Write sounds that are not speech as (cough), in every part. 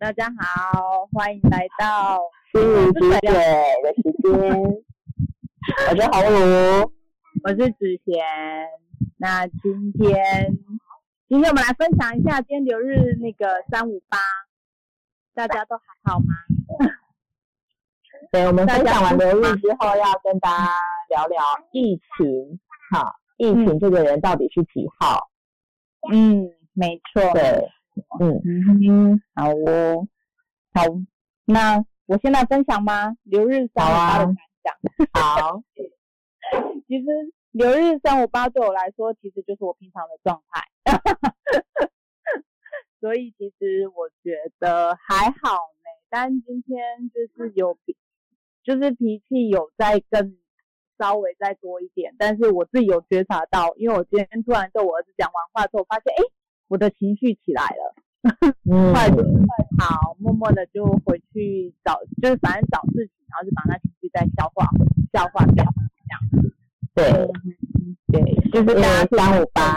大家好，欢迎来到心灵之水的时间。我是红茹，我是子贤。那今天，今天我们来分享一下今天留日那个三五八，大家都还好吗？对，我们分享完留日之后，要跟大家聊聊疫情。好，疫情这个人到底是几号？嗯，没错。对。嗯嗯，好哦，好，那我现在分享吗？留日三五八的感想。好，(laughs) 其实留日三五八对我来说，其实就是我平常的状态，(laughs) 所以其实我觉得还好呢。但今天就是有脾，就是脾气有在更稍微再多一点，但是我自己有觉察到，因为我今天突然对我儿子讲完话之后，发现哎。我的情绪起来了，(laughs) 快快跑，默默的就回去找，就是反正找事情，然后就把那情绪再消化消化掉，这样子。对，对，就是大家三五八。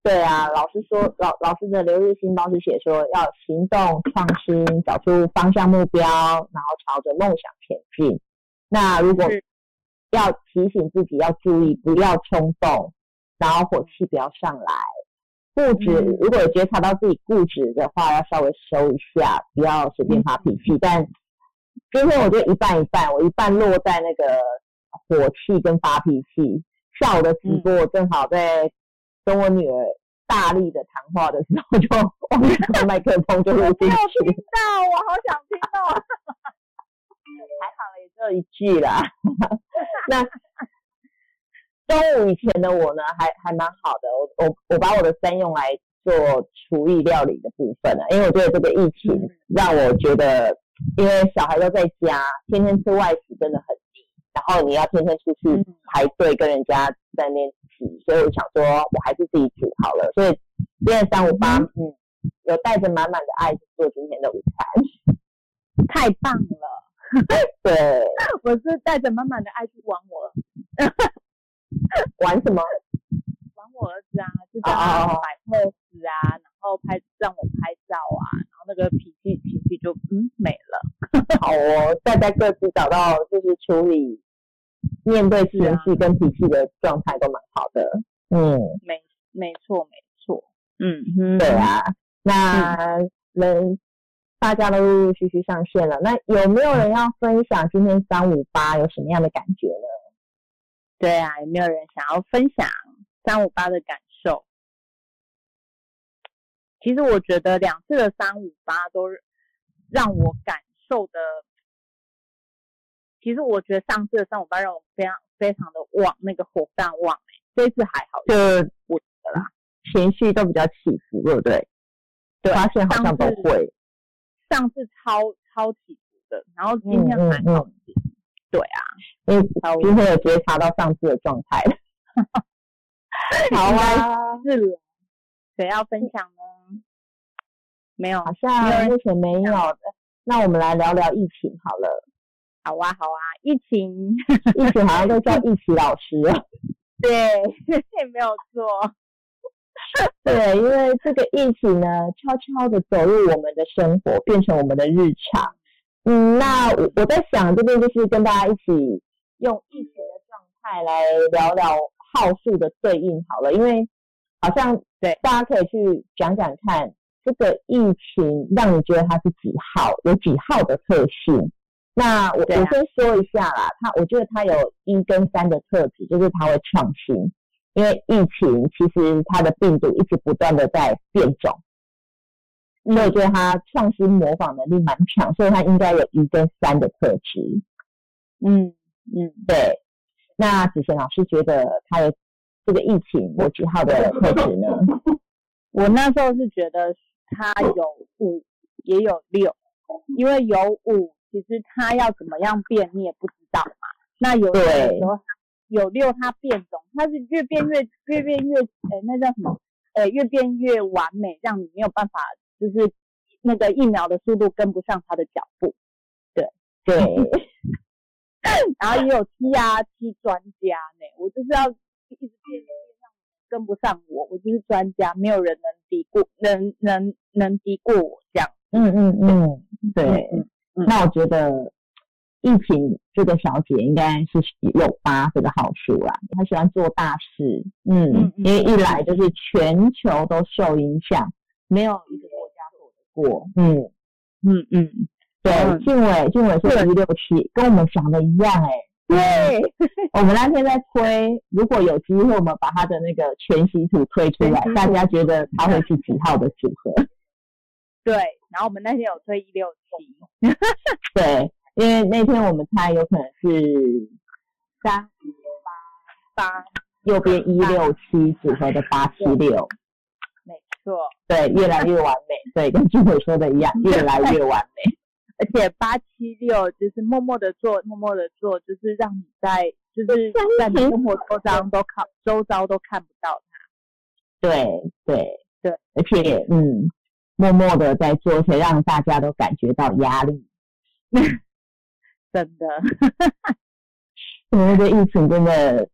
对啊，老师说，老老师的留日新报是写说要行动创新，找出方向目标，然后朝着梦想前进。那如果要提醒自己要注意，不要冲动，然后火气不要上来。固执，如果觉察到自己固执的话，要稍微收一下，不要随便发脾气。但今天我就一半一半，我一半落在那个火气跟发脾气。下午的直播，我正好在跟我女儿大力的谈话的时候，就忘记把麦克风就录进去。(laughs) 听到，我好想听到。(laughs) 还好也只有一句啦。(laughs) 那。中午以前的我呢，还还蛮好的。我我我把我的三用来做厨艺料理的部分了，因为我觉得这个疫情让我觉得，因为小孩都在家，天天吃外食真的很腻，然后你要天天出去排队跟人家在那边挤，所以我想说，我还是自己煮好了。所以今天三五八，嗯，有带着满满的爱去做今天的午餐，(laughs) 太棒了。(laughs) 对，我是带着满满的爱去玩我。(laughs) 玩什么？玩我儿子啊，就叫他摆 pose 啊，然后拍让我拍照啊，然后那个脾气脾气就嗯没了。(laughs) 好哦，大家各自找到就是处理面对情绪跟脾气的状态都蛮好的。嗯，没没错没错。嗯，对啊，那人大家都陆陆续续上线了，那有没有人要分享今天三五八有什么样的感觉呢？对啊，有没有人想要分享三五八的感受？其实我觉得两次的三五八都让我感受的，其实我觉得上次的三五八让我非常非常的旺，那个火旺旺这次还好，就我的啦，情绪都比较起伏，对不对？对，发现好像都会。上次超超起伏的，然后今天还好。对啊，嗯，今天有觉察到上次的状态 (laughs) 好啊，是谁要分享呢？没有，好像目前没有的。那我们来聊聊疫情好了。好啊，好啊，疫情，疫情好像都叫疫情老师。(laughs) 对，(laughs) 也没有错。对，因为这个疫情呢，悄悄的走入我们的生活，变成我们的日常。嗯，那我我在想这边就是跟大家一起用疫情的状态来聊聊号数的对应好了，因为好像对大家可以去讲讲看，这个疫情让你觉得它是几号，有几号的特性。那我我先说一下啦，它我觉得它有一跟三的特质，就是它会创新，因为疫情其实它的病毒一直不断的在变种。所以我觉得他创新模仿能力蛮强，所以他应该有一跟三的特质。嗯嗯，对。那子贤老师觉得他的这个疫情有几号的特质呢？(laughs) 我那时候是觉得他有五也有六，因为有五，其实他要怎么样变你也不知道嘛。那有的时候有六，他变种，他是越变越越变越，哎，那叫什么？呃，越变越完美，让你没有办法。就是那个疫苗的速度跟不上他的脚步，对。对，(laughs) 然后也有七啊七专家呢，我就是要一直变跟不上我，我就是专家，没有人能敌过，能能能敌过我这样嗯嗯嗯，对。嗯嗯。那我觉得疫情这个小姐应该是有发这个好处啦，她喜欢做大事，嗯，因为一来就是全球都受影响，没有一个过，嗯，嗯嗯，对，嗯。静伟，俊伟是对。一六七，跟我们想的一样哎、对，我们那天在推，如果有机会，我们把他的那个全息图推出来大家觉得他会是几号的组合？(laughs) 对，然后我们那天有推一六七，(laughs) 对，因为那天我们猜有可能是三五八，右边一六七组合的八七六，没错，对，越来越完美，对，跟俊伟说的一样，越来越完美。(laughs) 而且八七六就是默默的做，默默的做，就是让你在就是在你生活周遭都看周遭都看不到对对对，而且嗯，默默的在做，而且让大家都感觉到压力。(laughs) 真的，(laughs) 我觉得疫情真的，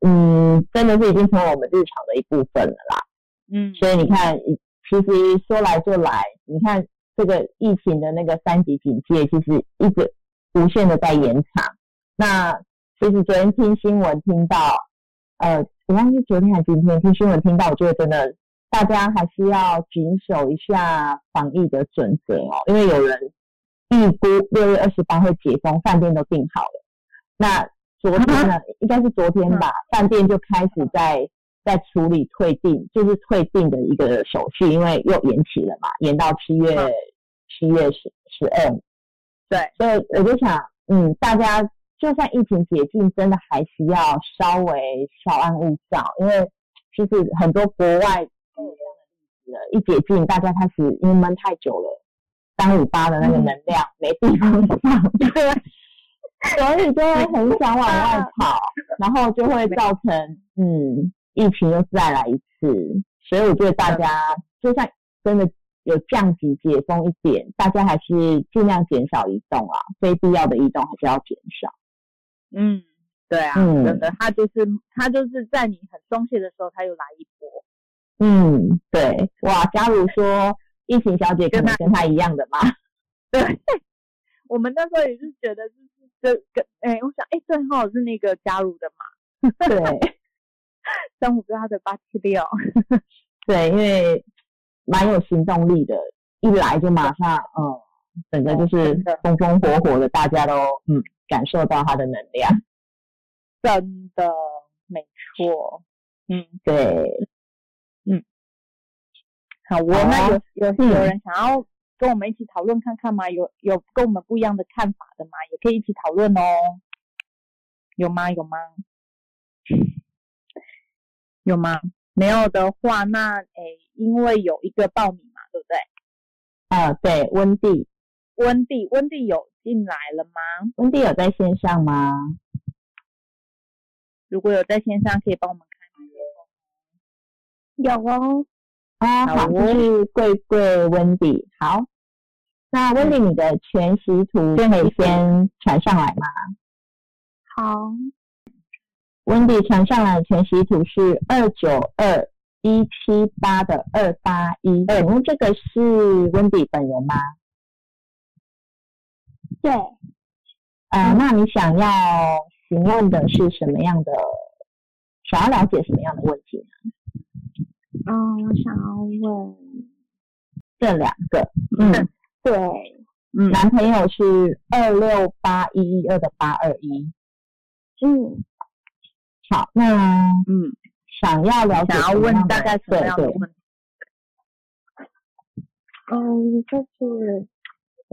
嗯，真的是已经成为我们日常的一部分了啦。嗯，所以你看，其实说来就来，你看这个疫情的那个三级警戒，其实一直无限的在延长。那其实昨天听新闻听到，呃，我忘记昨天还是今天听新闻听到，我觉得真的大家还是要谨守一下防疫的准则哦，因为有人预估六月二十八会解封，饭店都订好了。那昨天呢，(laughs) 应该是昨天吧，饭店就开始在在处理退订，就是退订的一个手续，因为又延期了嘛，延到七月嗯七月十十二。对，所以我就想，嗯，大家就算疫情解禁，真的还是要稍微稍安勿躁，因为其实很多国外都有这样的例子了。一解禁，大家开始因为闷太久了，三五八的那个能量、没地方放，(laughs) 所以就会很想往外跑，(laughs) 然后就会造成嗯疫情又再来一次。所以我觉得大家就算真的有降级解封一点，大家还是尽量减少移动啊，非必要的移动还是要减少。嗯，对啊，嗯真的，他就是他就是在你很松懈的时候，他又来一波。嗯，对，哇，假如说疫情小姐可能跟他一样的嘛，(laughs) 对，我们那时候也是觉得就是这个，哎、我想，哎、正好是那个加入的嘛，(laughs) 对三五八的八七六，(laughs) 对，因为蛮有行动力的，一来就马上嗯，整个就是风风火火的，大家都嗯感受到他的能量。(laughs) 真的没错。嗯，对，嗯好，我好那有有嗯有人想要跟我们一起讨论看看吗？有有跟我们不一样的看法的吗？也可以一起讨论哦。有吗？有吗？有吗？没有的话，那诶，因为有一个报名嘛，对不对？啊，对，温蒂，温蒂，温蒂有进来了吗？温蒂有在线上吗？如果有在线上，可以帮我们开麦克风。有哦。啊，好，好哦这是贵贵温迪。好，那温蒂，你的全息图可以先传上来吗？好。温迪传上来的全息图是二九二一七八的二八一，请问这个是温迪本人吗？对。呃，那你想要询问的是什么样的？想要了解什么样的问题呢？嗯，我想要问，这两个，嗯，对，嗯男朋友是二六八一一二的八二一。嗯，好，那嗯，想要了解想要问大概什么样的问题？嗯，就是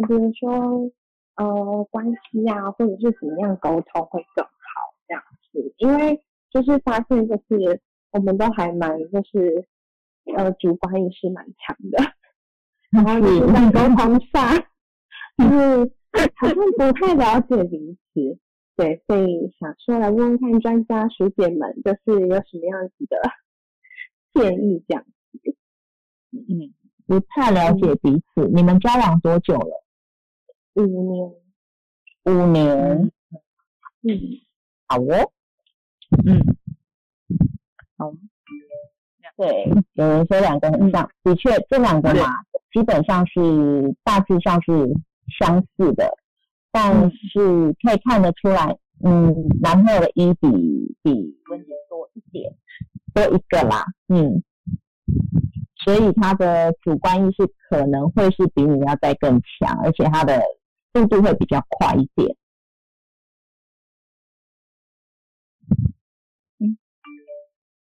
比如说呃关系啊，或者是怎么样沟通会更好这样子，因为就是发现就是我们都还蛮就是呃主观意识蛮强的，(laughs) 然后就是在沟通上就是好像不太了解彼此。对，所以想说来问问看专家学姐们，就是有什么样子的 (laughs) 建议这样。嗯，不太了解彼此。你们交往多久了？五年，五年。嗯嗯，好哦。嗯，好，对，有人说两个很像，的确这两个嘛，基本上是大致上是相似的，但是可以看得出来，嗯，男朋友的一比比温迪多一点，多一个啦，嗯，所以他的主观意识可能会是比你要再更强，而且他的速度会比较快一点。嗯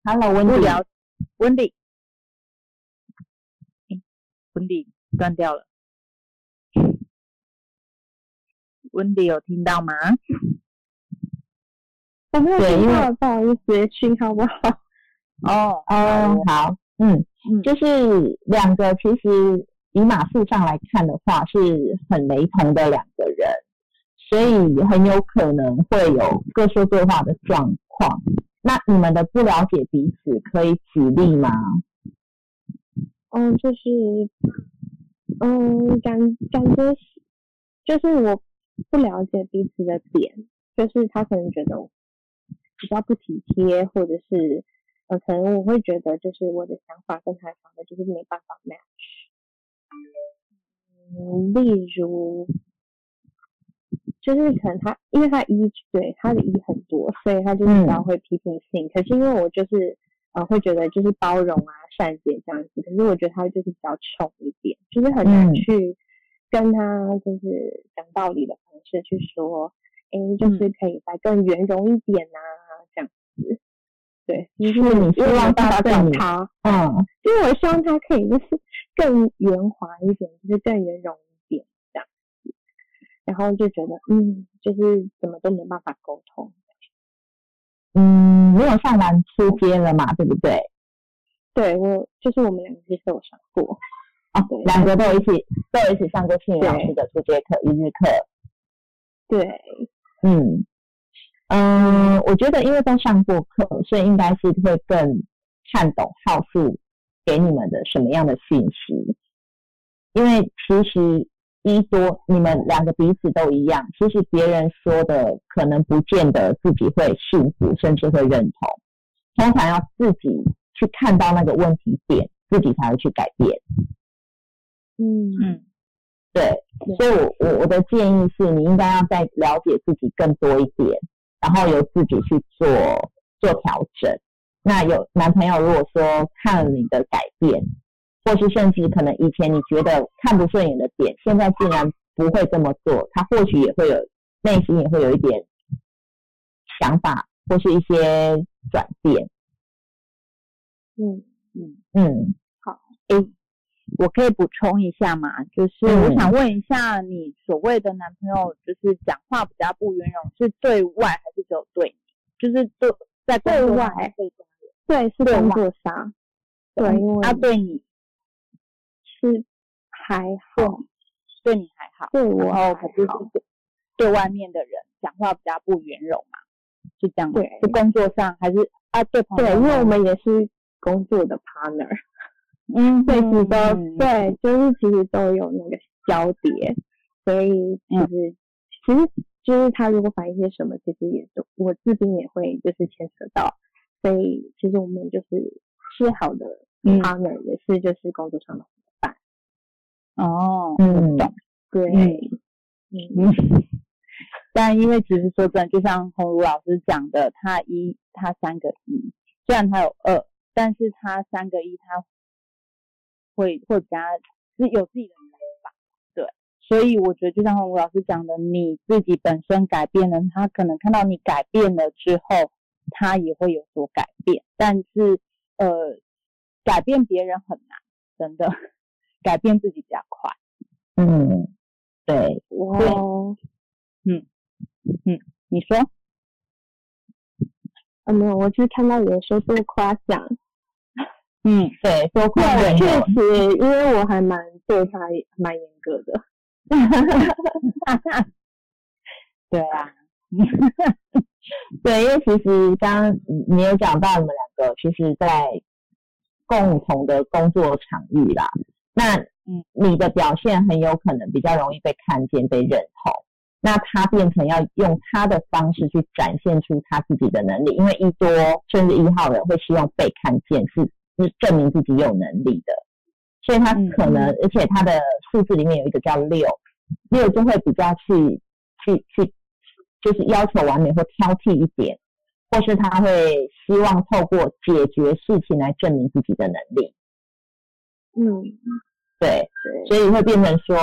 ，Hello，温迪，温迪。温迪断掉了，温迪有听到吗？我没有听到，不好意思，讯号不好。(laughs) 哦哦，好，嗯嗯，就是两个，其实以马数上来看的话，是很雷同的两个人，所以很有可能会有各说各话的状况。那你们的不了解彼此，可以举例吗？嗯，就是，嗯，感感觉是，就是我不了解彼此的点，就是他可能觉得比较不体贴，或者是，呃，可能我会觉得就是我的想法跟他想的就是没办法 match。嗯，例如，就是可能他因为他一对他的一很多，所以他就比较会批评性，可是因为我就是。呃，会觉得就是包容啊、善解这样子，可是我觉得他就是比较冲一点，就是很难去跟他就是讲道理的方式去说，哎，就是可以再更圆融一点呐，这样子。对，就是你希望他对他，嗯，因为我希望他可以就是更圆滑一点，就是更圆融一点这样子，然后就觉得，嗯，就是怎么都没办法沟通。嗯，没有上完初阶了嘛，对不对？对，我就是我们两个其实有上过，哦，两个都一起都一起上过庆老师的初阶课一日课。对，嗯嗯，我觉得因为都上过课，所以应该是会更看懂号数给你们的什么样的信息，因为其实。一多，你们两个彼此都一样。其实别人说的可能不见得自己会信服，甚至会认同。通常要自己去看到那个问题点，自己才会去改变。嗯嗯，对。所以我我我的建议是你应该要再了解自己更多一点，然后由自己去做做调整。那有男朋友如果说看了你的改变。或是甚至可能以前你觉得看不顺眼的点，现在竟然不会这么做，他或许也会有内心也会有一点想法或是一些转变。嗯嗯嗯，好，诶，我可以补充一下嘛？就是我想问一下，你所谓的男朋友，就是讲话比较不圆融，是对外还是只有对你？就是对在对外对是工作上，对，因为他对你。是还好，对你还好，对我可是对对外面的人讲话比较不圆融嘛，是这样。对，是工作上还是啊？对，对，因为我们也是工作的 partner，嗯，对，其实都对，就是其实都有那个交叠，所以其实其实就是他如果反映些什么，其实也都我自己也会就是牵扯到，所以其实我们就是是好的 partner，也是就是工作上的伙伴。哦，嗯，对，嗯，(laughs) 但因为其实说真的，就像红茹老师讲的，他一他三个一，虽然他有二，但是他三个一，他会会比较是有自己的想法，对，所以我觉得就像红茹老师讲的，你自己本身改变了，他可能看到你改变了之后，他也会有所改变，但是呃，改变别人很难，真的。改变自己比较快，嗯，对，对，嗯嗯，你说，啊没有，我就是看到有人说多夸奖，嗯，对，多夸奖，确实，因为我还蛮对他蛮严格的，(laughs) 对啊，(laughs) 对，因为其实刚刚你有讲到你们两个，其实在共同的工作场域啦。那嗯，你的表现很有可能比较容易被看见、被认同。那他变成要用他的方式去展现出他自己的能力，因为一多甚至一号人会希望被看见，是是证明自己有能力的。所以他可能，而且他的数字里面有一个叫六，六就会比较去去去，就是要求完美或挑剔一点，或是他会希望透过解决事情来证明自己的能力。嗯，对，所以会变成说，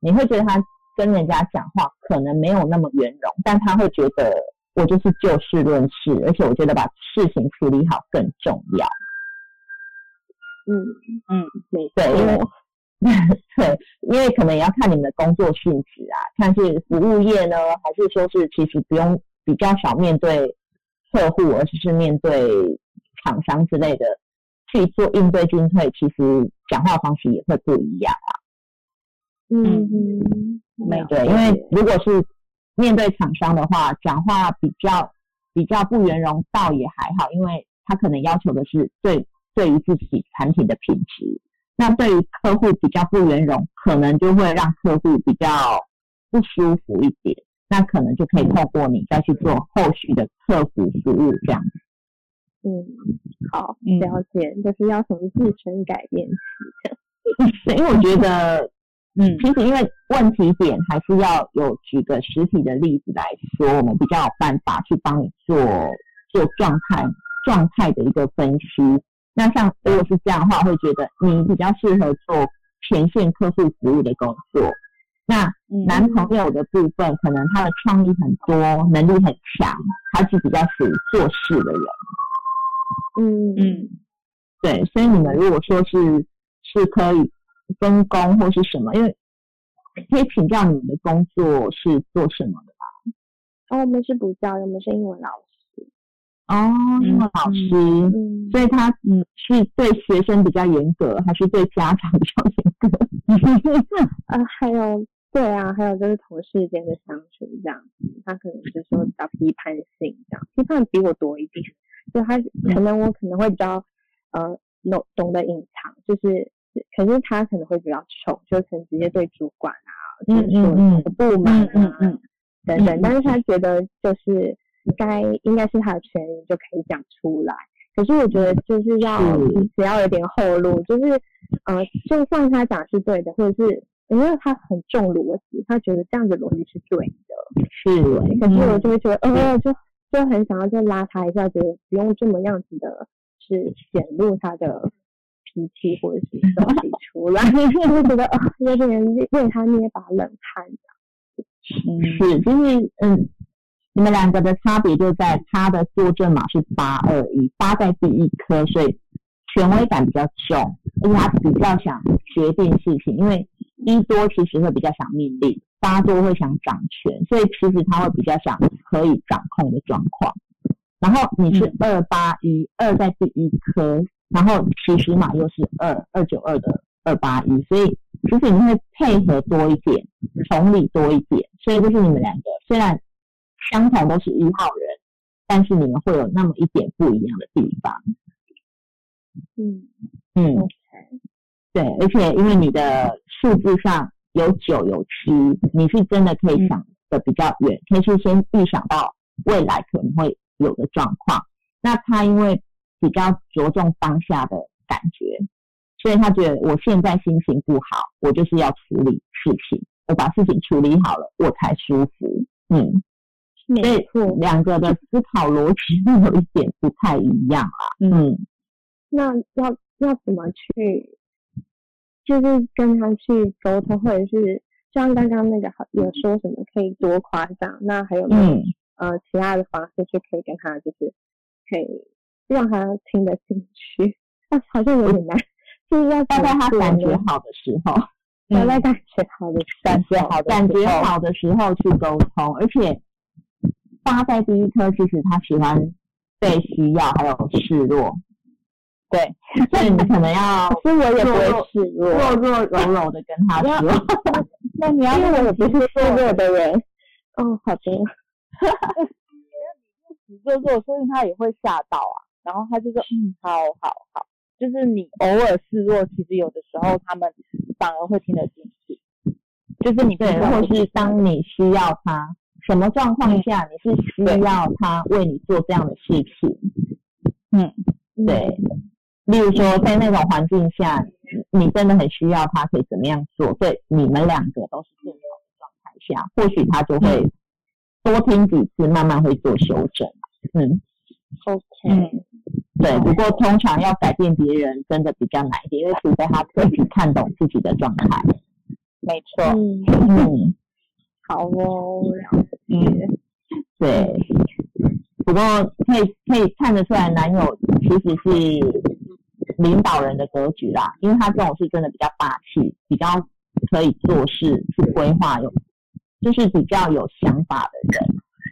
你会觉得他跟人家讲话可能没有那么圆融，但他会觉得我就是就事论事，而且我觉得把事情处理好更重要。嗯嗯，没对，因为 (laughs) 对，因为可能也要看你们的工作性质啊，看是服务业呢，还是说是其实不用比较少面对客户，而是是面对厂商之类的去做应对进退，其实讲话方式也会不一样啊。嗯嗯，没对，因为如果是面对厂商的话，讲话比较比较不圆融，倒也还好，因为他可能要求的是对。对于自己产品的品质，那对于客户比较不圆融，可能就会让客户比较不舒服一点。那可能就可以透过你再去做后续的客服服务这样子。嗯，好，了解，就是要从自身改变起 (laughs) 的。因为我觉得，嗯，其实因为问题点还是要有举个实体的例子来说，我们比较有办法去帮你做做状态状态的一个分析。那像如果是这样的话，会觉得你比较适合做前线客户服务的工作。那男朋友的部分，可能他的创意很多，能力很强，他是比较属于做事的人。嗯嗯，对，所以你们如果说是是可以分工或是什么，因为可以请教你们的工作是做什么的吧？哦，我们是补教，我们是英文老师。哦，英文老师，所以他嗯是对学生比较严格，还是对家长比较严格？呃，还有对啊，还有就是同事间的相处这样子，他可能就是说比较批判性这样，批判比我多一点，就他可能我可能会比较呃懂懂得隐藏，就是可是他可能会比较冲，就可能直接对主管啊，嗯嗯嗯不满啊等等，但是他觉得就是。该应该是他的权利就可以讲出来，可是我觉得就是要只要有点后路，就是呃，就算他讲是对的，或者是因为他很重逻辑，他觉得这样子逻辑是对的，是。可是我就会觉得，呃，就就很想要再拉他一下，觉得不用这么样子的，是显露他的脾气或者是东西出来，(laughs) 就觉得啊，有点为他捏把冷汗嗯，是，就是嗯。你们两个的差别就在他的坐镇码是八二一，八在第一颗，所以权威感比较重，而且他比较想决定事情。因为一多其实会比较想命令，八多会想掌权，所以其实他会比较想可以掌控的状况。然后你是二八一，二在第一颗，然后起始码又是二二九二的二八一，所以其实你会配合多一点，同理多一点，所以就是你们两个虽然。相同都是一号人，但是你们会有那么一点不一样的地方。嗯嗯，对，而且因为你的数字上有九有七，你是真的可以想的比较远，可以去先预想到未来可能会有的状况。那他因为比较着重当下的感觉，所以他觉得我现在心情不好，我就是要处理事情，我把事情处理好了，我才舒服。嗯。所以两个的思考逻辑会有一点不太一样啊。嗯，那要要怎么去，就是跟他去沟通，或者是像刚刚那个有说什么可以多夸张？那还有没有呃其他的方式去可以跟他，就是可以让他听得进去？啊，好像有点难，就是要在他 (laughs) 感觉好的时候，要在感觉好的感觉好感觉好的时候去沟通，而且。八在第一颗，其实他喜欢被需要，还有示弱。对，所以你可能要，所以我也不会示弱，弱弱柔柔的跟他说。那你要，因为我也不是示弱的人。哦，好的。(laughs) 你弱弱，所以他也会吓到啊。然后他就说：“嗯，好好好。”就是你偶尔示弱，其实有的时候他们反而会听得进去。就是你对，或是当你需要他。什么状况下你是需要他为你做这样的事情？嗯，对。例如说，在那种环境下，你真的很需要他，可以怎么样做？对，你们两个都是正常的状态下，或许他就会多听几次，慢慢会做修正。嗯，OK，对。不过通常要改变别人真的比较难一点，因为除非他自己看懂自己的状态。没错。嗯，好哦，嗯，对。不过可以可以看得出来，男友其实是领导人的格局啦，因为他这种是真的比较霸气，比较可以做事去规划，有就是比较有想法的人，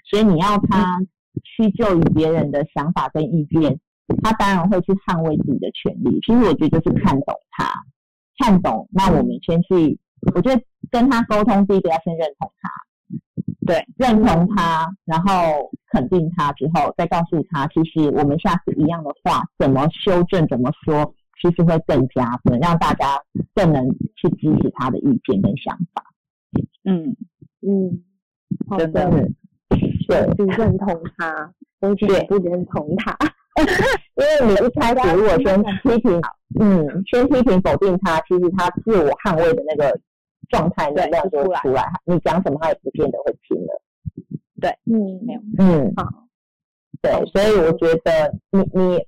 所以你要他屈就于别人的想法跟意见，他当然会去捍卫自己的权利。其实我觉得就是看懂他，看懂，那我们先去，我觉得跟他沟通，第一个要先认同他。对，认同他，然后肯定他之后，再告诉他，其实我们下次一样的话，怎么修正，怎么说，其实会更加分，让大家更能去支持他的意见跟想法。嗯嗯，真的，对，不认同他，而且不认同他，因为你一开始如果先 (laughs) 批评，嗯，先批评否定他，其实他自我捍卫的那个。状态能量就出来，你讲什么他也不见得会听了。对，嗯，没有，嗯，好，对，所以我觉得你你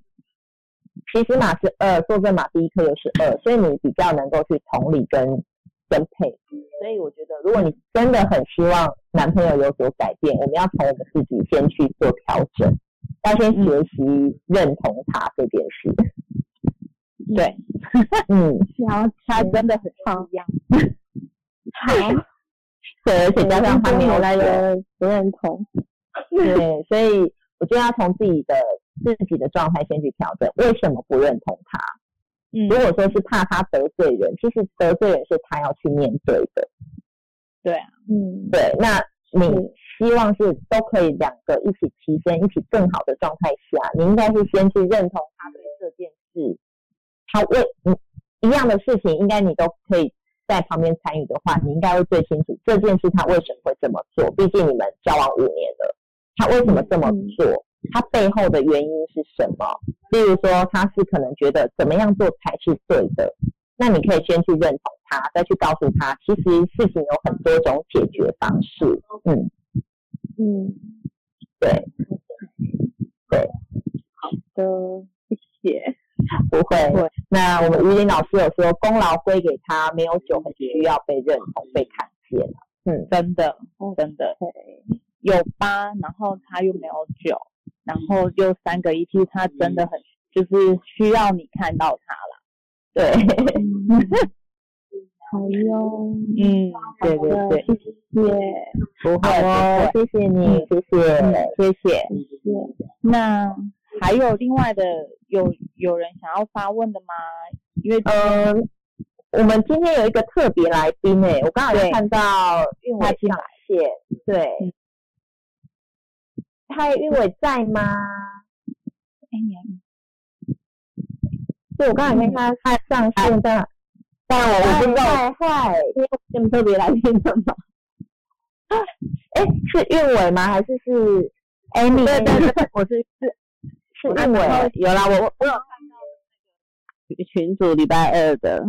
其实马是二，坐正马第一颗又是二，所以你比较能够去同理跟跟配。所以我觉得，如果你真的很希望男朋友有所改变，我们要从我们自己先去做调整，要先学习认同他这件事。对，嗯，(laughs) 然后他真的很一样。好，(laughs) 对，而且加上他没有来的不认同，(laughs) 对，所以我就要从自己的自己的状态先去调整，为什么不认同他？嗯，如果说是怕他得罪人，其实得罪人是他要去面对的。对啊，嗯，对，那你希望是都可以两个一起提升，一起更好的状态下，你应该是先去认同他对这件事，他为嗯一样的事情，应该你都可以。在旁边参与的话，你应该会最清楚这件事他为什么会这么做。毕竟你们交往五年了，他为什么这么做？他背后的原因是什么？例如说，他是可能觉得怎么样做才是对的，那你可以先去认同他，再去告诉他，其实事情有很多种解决方式。嗯嗯，对对，好的，谢谢。不会，那我们于林老师有说，功劳归给他，没有酒很需要被认同、被看见。嗯，真的，真的，有八，然后他又没有酒，然后又三个一 T，他真的很就是需要你看到他了。对，(laughs) 好哟，嗯，对对对，谢谢，不会哦，谢谢你，谢谢，谢谢，谢谢。那还有另外的。有有人想要发问的吗？因为嗯，我们今天有一个特别来宾诶，我刚好看到韵伟上线，对，嗨，韵伟在吗？对，我刚才没看他上线的，但我我不知道，嗨，有么特别来宾的吗？哎，是韵伟吗？还是是 Amy？对对对，我是是。认为有啦，我我我有看到那个群主礼拜二的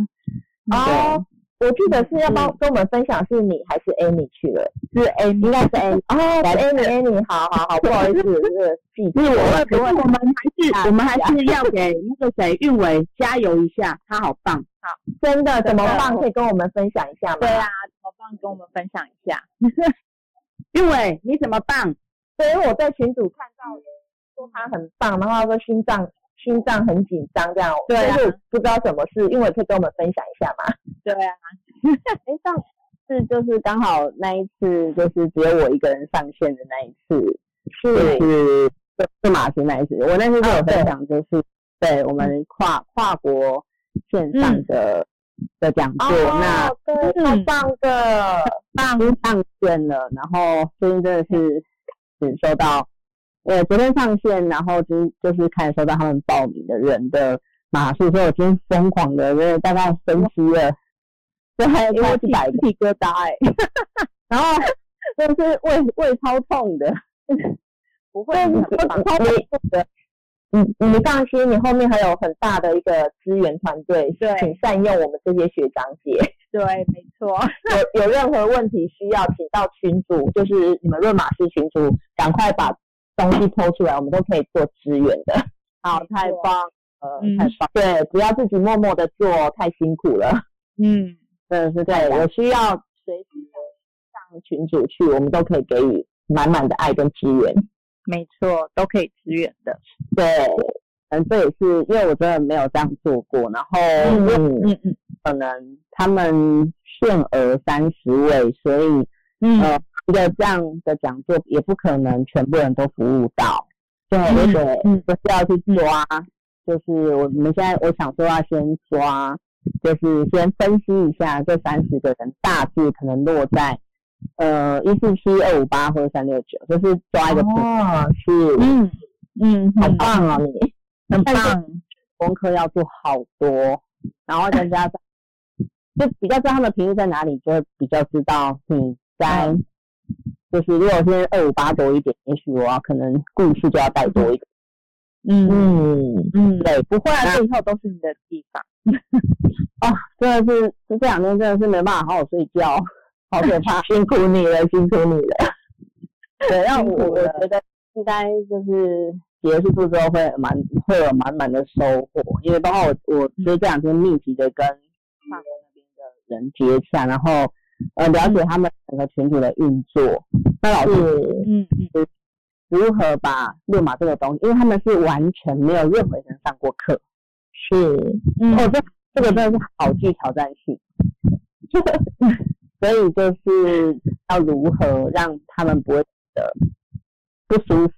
哦，我记得是要帮跟我们分享，是你还是 Amy 去了？是 Amy，应该是 Amy 哦，Amy，Amy，好好好，不好意思，是记是我，可是我们还是我们还是要给那个谁运伟加油一下，他好棒，好，真的怎么棒？可以跟我们分享一下吗？对啊，怎么棒？跟我们分享一下，(laughs) 运伟你怎么棒？对，因为我在群主看到。说他很棒，然后他说心脏心脏很紧张这样，但是不知道什么事，因为可以跟我们分享一下嘛？对啊，(laughs) 哎上次就是刚好那一次就是只有我一个人上线的那一次，是。是是马斯那一次，我那次就有分享，就是对我们跨跨国线上的的讲座，那太棒的，棒上线了，然后最近真的是只收到。呃，昨天上线，然后就就是开始收到他们报名的人的码数，所以我今天疯狂的，因为大概分析了，对还有快一百鸡皮疙瘩哎，(laughs) 然后就是胃胃超痛的，不会，超？痛的，你你放心，你后面还有很大的一个资源团队，对请善用我们这些学长姐。(laughs) 对，没错，有有任何问题需要，请到群主，就是你们论马师群主，赶快把东西抛出来，我们都可以做支援的。(laughs) 好，太棒了，嗯太棒，对，不要自己默默的做，太辛苦了。嗯，(laughs) 真的是对，我需要随时上上群组去，我们都可以给予满满的爱跟支援。没错，都可以支援的。对，嗯，这也是因为我真的没有这样做过，然后嗯嗯嗯可能他们限额三十位，所以嗯呃一个这样的讲座也不可能全部人都服务到，对嗯对，嗯就是要去抓，就是我们现在我想说要先抓，就是先分析一下这三十个人大致可能落在呃一四七二五八或者三六九，就是抓一个平哦，是嗯嗯，好棒哦，你。很棒。功课要做好多，然后再加上就比较知道他们平日在哪里，就会比较知道你在。就是如果是二五八多一点，也许我要可能故事就要带多一点。嗯嗯，嗯，对，不会啊，这以后都是你的地方。哦，(laughs) 真的是这这两天真的是没办法好好睡觉，好可怕。(laughs) 辛苦你了，辛苦你了。对，让我我觉得应该就是结束之后会蛮会有满满的收获，因为包括我我就是这两天密集的跟法国那边的人接洽，然后呃了解他们整个群体的运作。那老师，嗯嗯如何把六马这个东西，因为他们是完全没有任何人上过课，是，嗯哦，这这个真的是好具挑战性。(laughs) 所以就是要如何让他们不会觉得不舒服。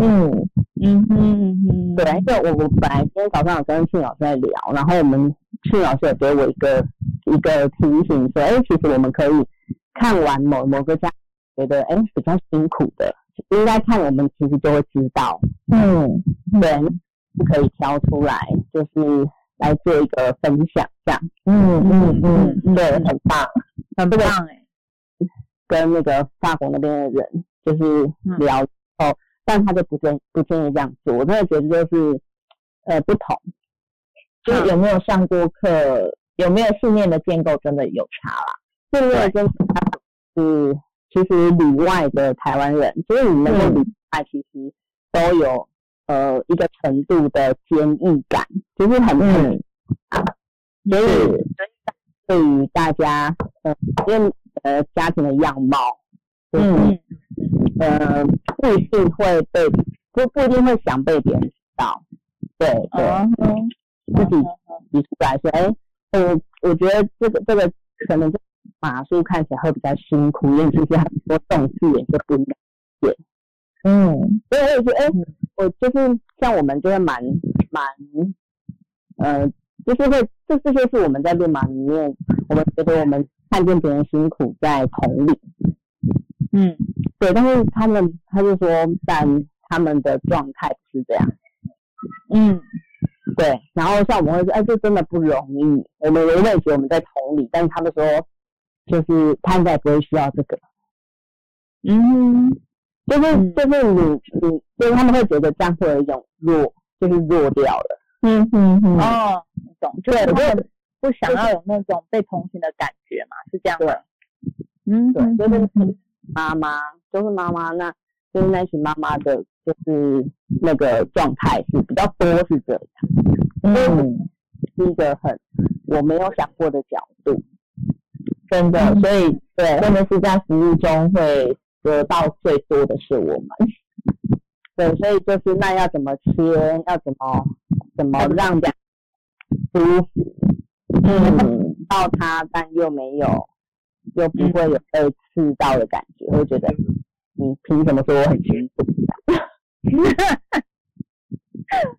嗯嗯嗯嗯，对，因为我我本来今天早上有跟庆老师在聊，然后我们庆老师有给我一个一个提醒说，哎，其实我们可以看完某某个家觉得哎比较辛苦的，应该看我们其实就会知道，嗯，对，可以挑出来，就是来做一个分享，这样嗯嗯嗯嗯对，很棒。很棒哎。跟那个法国那边的人就是聊后，但他就不建不建议这样做，我真的觉得就是呃不同，就是有没有上过课，有没有信念的建构，真的有差啦。这个跟是其实里外的台湾人，就是你们的里外其实都有呃一个程度的坚毅感，就是很嗯。所以对于大家呃因为呃家庭的样貌，就是、嗯呃不一定会被不不一定会想被别人知道，对对。嗯嗯自己提出来说，哎、我我觉得这个这个可能这马术看起来会比较辛苦，因为其实很多动作也是不一样。嗯所以我也觉得，哎、我就是像我们就会蛮蛮，呃，就是会这这就是我们在练马里面，我们觉得我们看见别人辛苦在同理，嗯对，但是他们他就说，但他们的状态不是这样。嗯对，然后像我们会说，哎，这真的不容易。我们我也觉得我们在同理，但是他们说，就是他应该不会需要这个，嗯就是、嗯就是你你就是他们会觉得这样会有一种弱，就是弱掉了。嗯嗯嗯，哦，你懂，就是他们不想要有那种被同情的感觉嘛，是这样的？嗯，对，就是妈妈，就是妈妈，那就是那群妈妈的，就是那个状态是比较多是这样，嗯，是一个很我没有想过的角度。真的，嗯。所以对，真的是在服务中会得到最多的是我们。对，所以就是那要怎么切，要怎么怎么让两舒服，嗯。到他，但又没有，又不会有被刺到的感觉，会觉得你凭什么说我很辛苦？(laughs)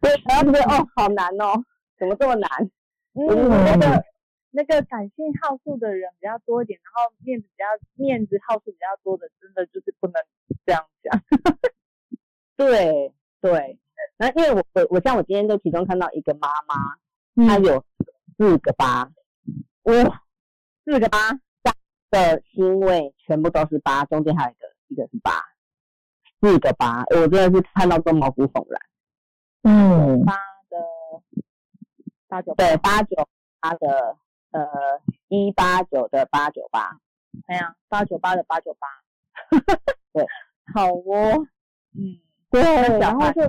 对，然后就觉得哦，好难哦，怎么这么难？嗯，那个那个感性好术的人比较多一点，然后面子比较面子好术比较多的，真的就是不能这样讲。(laughs) 对对，那因为我我我像我今天就其中看到一个妈妈，她有四个八，哇，四个八，的因为全部都是八，中间还有一个一个是八，四个八，我真的是看到都毛骨悚然。嗯，八的八九对，八九八的呃一八九的八九八，哎呀，八九八的八九八，(laughs) 对，好哦，嗯，对，然后就，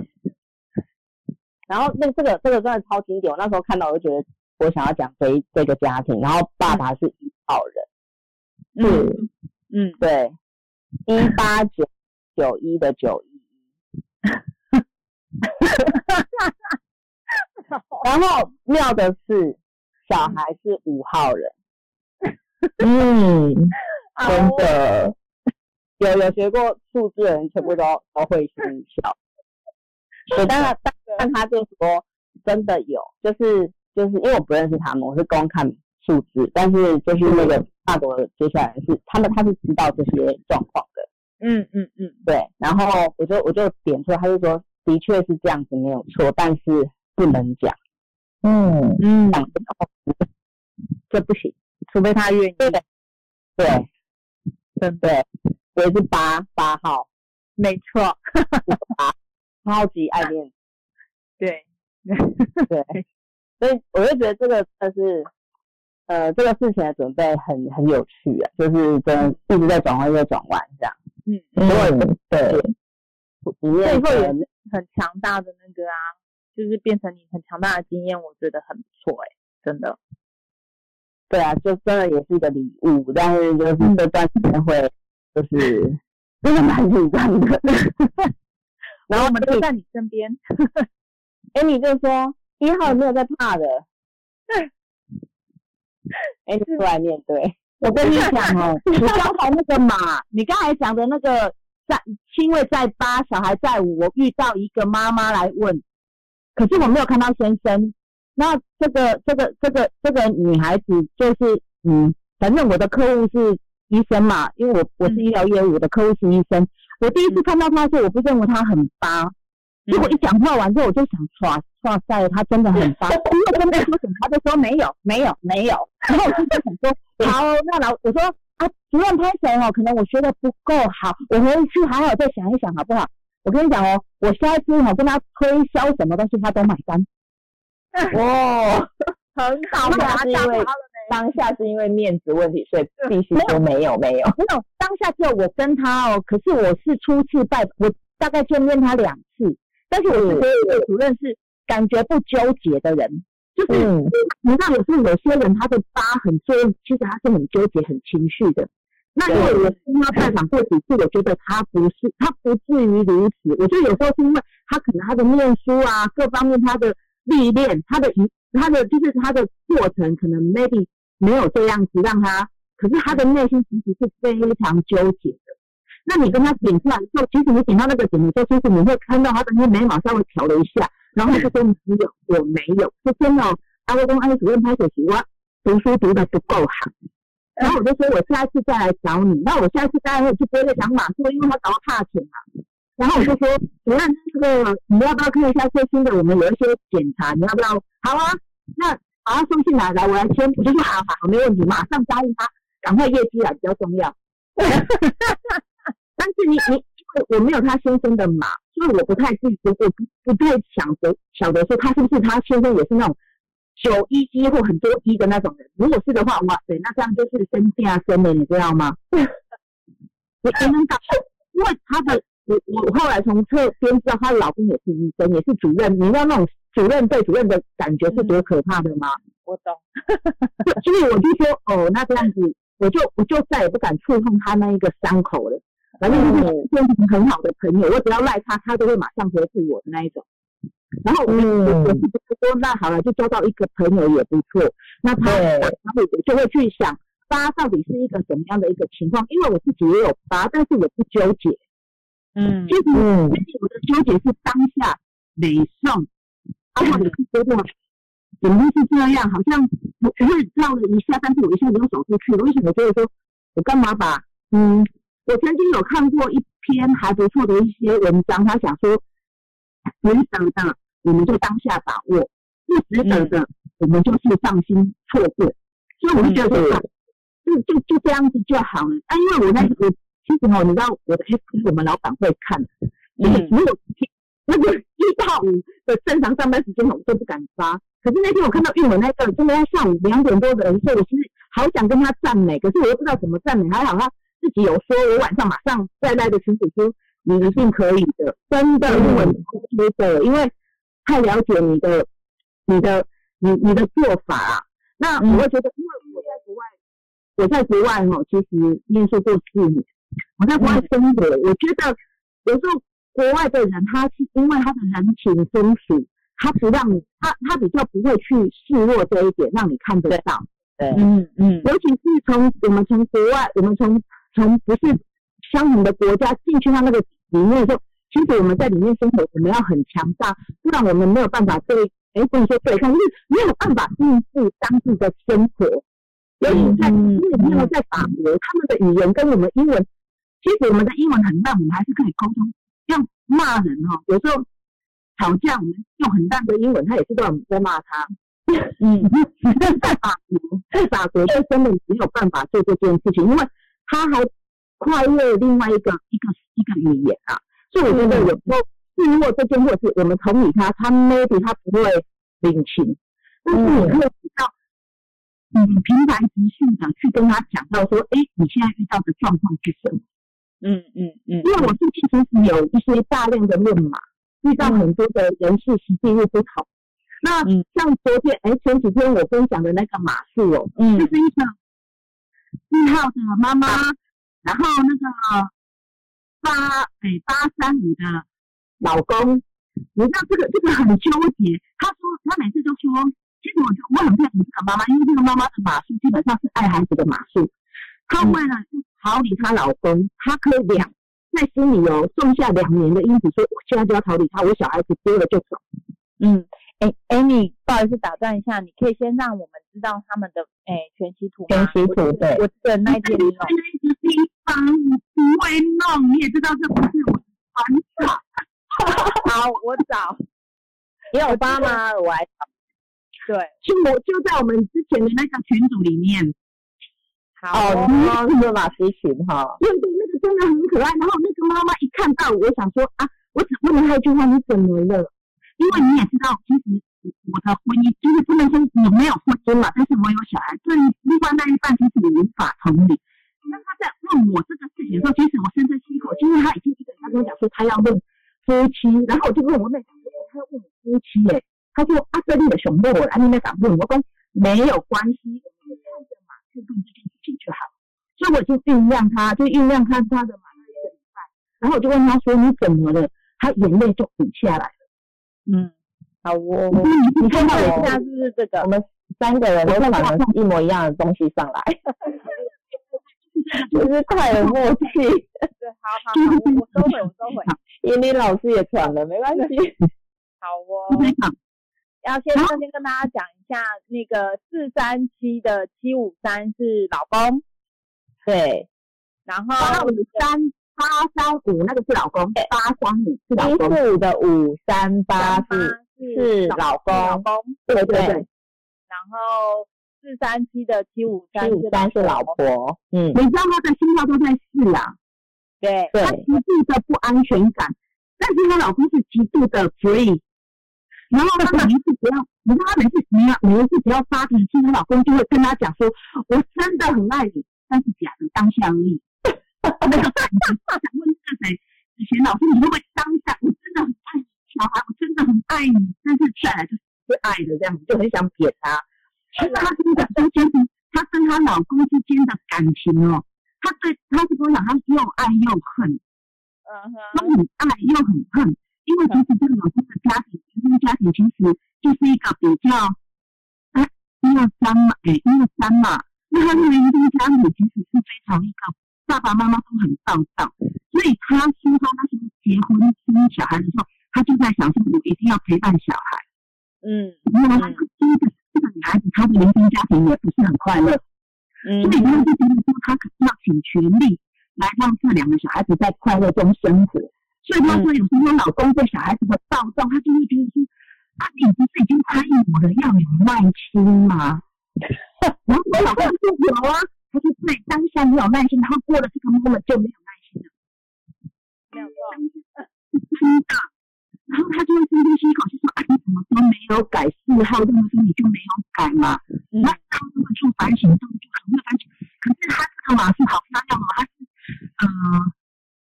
然后那这个这个真的超经典，我那时候看到我就觉得我想要讲这一这个家庭，然后爸爸是一号人，嗯嗯，对，一八九九一的九一一，(laughs) 然后妙的是小孩是五号人，(laughs) 嗯，真好的，有有学过数字的人全部都都会心一笑。对，但他但但他就说真的有，就是就是因为我不认识他们，我是光看数字，但是就是那个法国的接下来是他们他是知道这些状况的，嗯嗯嗯，对，然后我就我就点出来，他就说的确是这样子没有错，但是不能讲，嗯，嗯，讲这不行，除非他愿意，对。对。真对，我是八八号，没错，(laughs) 超级爱面子。对，对，所以我就觉得这个真的是，呃，这个事情的准备很很有趣啊，就是真一直在转弯，在转弯这样。嗯，嗯，对，里面最后也是很强大的那个啊，就是变成你很强大的经验，我觉得很不错哎、真的，对啊，就真的也是一个礼物，但是就是这段时间会就是 (laughs) 真的蛮紧张的。然后我们都在你身边，Amy 就说一号没有在怕的 (laughs)，Amy (laughs) 出来面对。我跟你讲哦，(laughs) 你刚才那个马，你刚才讲的那个在亲卫在八，小孩在五，我遇到一个妈妈来问，可是我没有看到先生。那这个这个这个这个女孩子就是嗯，反正我的客户是医生嘛，因为我我是医疗业务，我的客户是医生。我第一次看到她的时候，我不认为她很八，结果一讲话完之后，我就想，哇哇塞，他真的很棒。(laughs) 我跟他说什么，他就说没有没有没有。然后我就想说，好，那老我说啊，主任拍手哦？可能我学的不够好，我回去好好再想一想，好不好？我跟你讲哦，我下一次哦跟他推销什么东西，他都买单。哦，很好当呀，下是因为当下是因为面子问题，所以必须说没有没有。没有，当下只有我跟他哦，可是我是初次拜，我大概见面他两次，但是我是觉得我的主任是感觉不纠结的人，就是、嗯你知道有时候有些人他的疤很重，其实他是很纠结、很情绪的。那因为我跟他拜访过几次，我觉得他不是，他不至于如此。我觉得有时候是因为他可能他的念书啊，各方面他的历练，他的一他的就是他的过程，可能 maybe 没有这样子让他，可是他的内心其实是非常纠结的。那你跟他点出来的时候，其实你点到那个点的时候，其实你会看到他的那眉毛稍微调了一下，然后他就说没有，我没有，是真的哦。阿威公安主任拍手说，我读书读的不够好。然后我就说，我下次再来找你。那我下一次当然就不会再讲马术，因为他找我怕钱嘛。然后我就说，主任，这个你要不要看一下最新的？我们有一些检查，你要不要？好啊，那把他送进来，来我来签。我就说好好好，没问题，马上答应他，赶快业绩来比较重要。(laughs) 但是你你，因为我没有他先生的码，所以我不太记得我不不太想着晓得说他是不是他先生也是那种九一一或很多一的那种人。如果是的话，哇塞，那这样就是身价生的，你知道吗？(laughs) 我我能感，因为他的我我后来从侧边知道，她的老公也是医生，也是主任。你知道那种主任对主任的感觉是多可怕的吗？我懂，(laughs) 所以我就说，哦，那这样子，我就我就再也不敢触碰他那一个伤口了。反正就是变成很好的朋友，我只要赖他，他都会马上回复我的那一种。然后我就我我是说，那好了，就交到一个朋友也不错。那他然后我就会去想，八到底是一个什么样的一个情况？因为我自己也有八，但是我不纠结。嗯就是我的纠结是当下美送，啊，或者是觉得怎么会是这样？好像我我会绕了一下，但是我一下子又走出去了。为什么觉得说我干嘛把嗯？我曾经有看过一篇还不错的一些文章，他想说值得的我们就当下把握，不值得的我们就是放心错过。所以我就觉得说，就就就这样子就好了。啊，因为我那我其实哦，你知道我的 F 我们老板会看，就是如果如那个一到五的正常上班时间我都不敢发。可是那天我看到玉文那个，真的要下午两点多的人说，我其实好想跟他赞美，可是我又不知道怎么赞美。还好他自己有说，我晚上马上再来的群主说，你一定可以的，真的韵文接的，因为太了解你的、你的、你你的做法啊。那我会觉得，因为我在国外，我在国外哦，其实念书过四年，我在国外生活，我觉得有时候国外的人，他是因为他的人情风俗。他不让你，他他比较不会去示弱这一点，让你看得到。对，嗯嗯。尤其是从我们从国外，我们从从不是相同的国家进去到那个里面的时候，其实我们在里面生活，我们要很强大，不然我们没有办法对，哎，不能说对抗，就是没有办法应付当地的生活。尤其在因为没有在法国，他们的语言跟我们英文，其实我们的英文很烂，我们还是可以沟通。要骂人哈，有时候。吵架，我们用很烂的英文，他也是在在骂他。嗯，(laughs) 在法国，在法国就根本没有办法做这件事情，因为他还跨越另外一个一个一个语言啊。所以我觉得有时候示弱这件，或者是我们同理他，他 maybe 他不会领情，但是你可以比较，嗯，平白直叙的去跟他讲到说，哎，你现在遇到的状况是什么？嗯嗯嗯，因为我最近其实有一些大量的论码。遇到很多的人事实际又不同，那像昨天哎前几天我分享的那个马术哦，嗯，就是一个一号的妈妈，然后那个八哎八三五的老公，你知道这个这个很纠结。他说他每次都说，其实我我很佩服这个妈妈，因为这个妈妈的码数基本上是爱孩子的码数，她为了逃离她老公，她可以两。在心里哦，种下两年的因子，说我现在就要逃离他，我小孩子丢了就走。嗯，哎哎，你不好意思打断一下，你可以先让我们知道他们的哎全息图全息图对，我的那天弄。那个地方我不会弄，你也知道这不是我专长。好，我找。你有发吗？我来找。对，就我就在我们之前的那个群组里面。好，是个马斯群哈。对对，那个真的很可爱。然后那个妈妈一看到，我想说啊，我只问了他一句话，你怎么了？因为你也知道，其实我的婚姻就是不能说我没有婚姻嘛，但是我有小孩，对另外那一半其实你无法同理。那他在问我这个事情的时候，其实我深深吸一口气，因为他已经一个人他跟我讲说他要问夫妻，然后我就问我妹，他要问我夫妻耶？他说啊，这里的熊妹，我来你那敢问？我说没有关系，我们看着嘛，去问这件事情就好。所以我就酝酿他，就酝酿看他的马一个礼拜，然后我就问他说：“你怎么了？”他眼泪就滚下来。嗯，好我。你看到我现在是不是这个？我们三个人都反了一模一样的东西上来，(laughs) 就是太有默契。对，好好好，我收回，我收回。英林老师也传了，没关系。好哦。要先先跟大家讲一下，那个四三七的七五三是老公。对，然后三八三五那个是老公，八三五是老公。一五的五三八是是老公，老公。对对对。然后四三七的七五三七五三是老婆，嗯，你知道他的心跳都在四啊，对，他极度的不安全感，但是她老公是极度的 free，然后她每一次只要，你看她每次每每一次只要发脾气，他老公就会跟她讲说，我真的很爱你。但是假的当下而已。那个感觉，想问那个谁，子贤老师，你会不会当下？我真的很爱，小孩，我真的很爱你，但是再来就是不爱的这样子，就很想扁他。其实他跟的之间，他跟他老公之间的感情哦，他对他是多少？他是又爱又恨，嗯哼，很爱又很恨。因为其实这个老公的家庭，原生家庭其实就是一个比较，哎，一二三嘛，哎，一二三嘛。那他那个原生家庭其实是非常一个爸爸妈妈都很暴躁，所以他说他那时候结婚生小孩的时候，他就在想说，我一定要陪伴小孩。嗯，因为他第一个这个女孩子，她的原生家庭也不是很快乐，嗯，所以他就觉得说，他可能要尽全力来让这两个小孩子在快乐中生活。所以他说，有时候老公对小孩子的暴躁，他就会觉得说，啊，你不是已经答应我了要有耐心吗？(laughs) 然后我老公说有啊，他说对，当下没有耐心，然后过了这个 moment 就没有耐心了。没有错，真的。然后他就会深呼吸一口气说：“啊，你怎么都没有改四号？这么说你就没有改嘛？”那他就会做反省动作，很会反省。可是他这个马是好漂亮哦，他是呃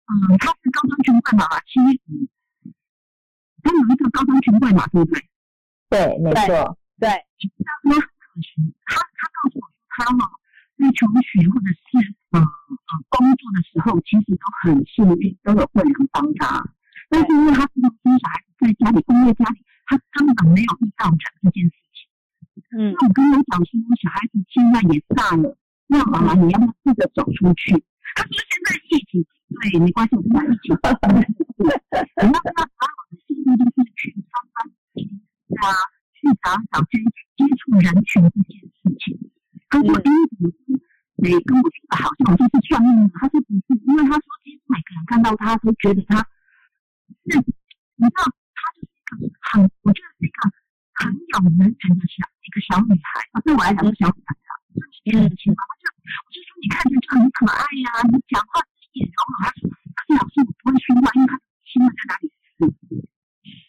嗯，他是高中军贵嘛，七五，他有一个高中军贵嘛，对不对？对，没错，对。那很可惜，他他告诉我说，他哈在求学或者是呃呃工作的时候，其实都很幸运，都有贵人帮他。但是因为他是个生小孩子在家里，工业家里，他根本没有遇到人这件事情。嗯。那我跟你讲说，小孩子现在也大了，那妈妈你要不要试着走出去？他说现在疫情，对，没关系，我们疫情。我们那那所有的心路就是去上班、啊，去找找接接触人群这件事情。他说：“哎，怎么没跟我说的好像我就是算命的？”他说：“不是，因为他说，其实每个人看到他都觉得他是，你知道，他就是一个很，我觉得是一个很有人缘的小一个小女孩。啊，对我来讲是小女孩啊，就是年轻嘛。我就我就说你看起来就很可爱呀，你讲话也柔软。他说，可是老师我不会说话，因为他心在哪里死。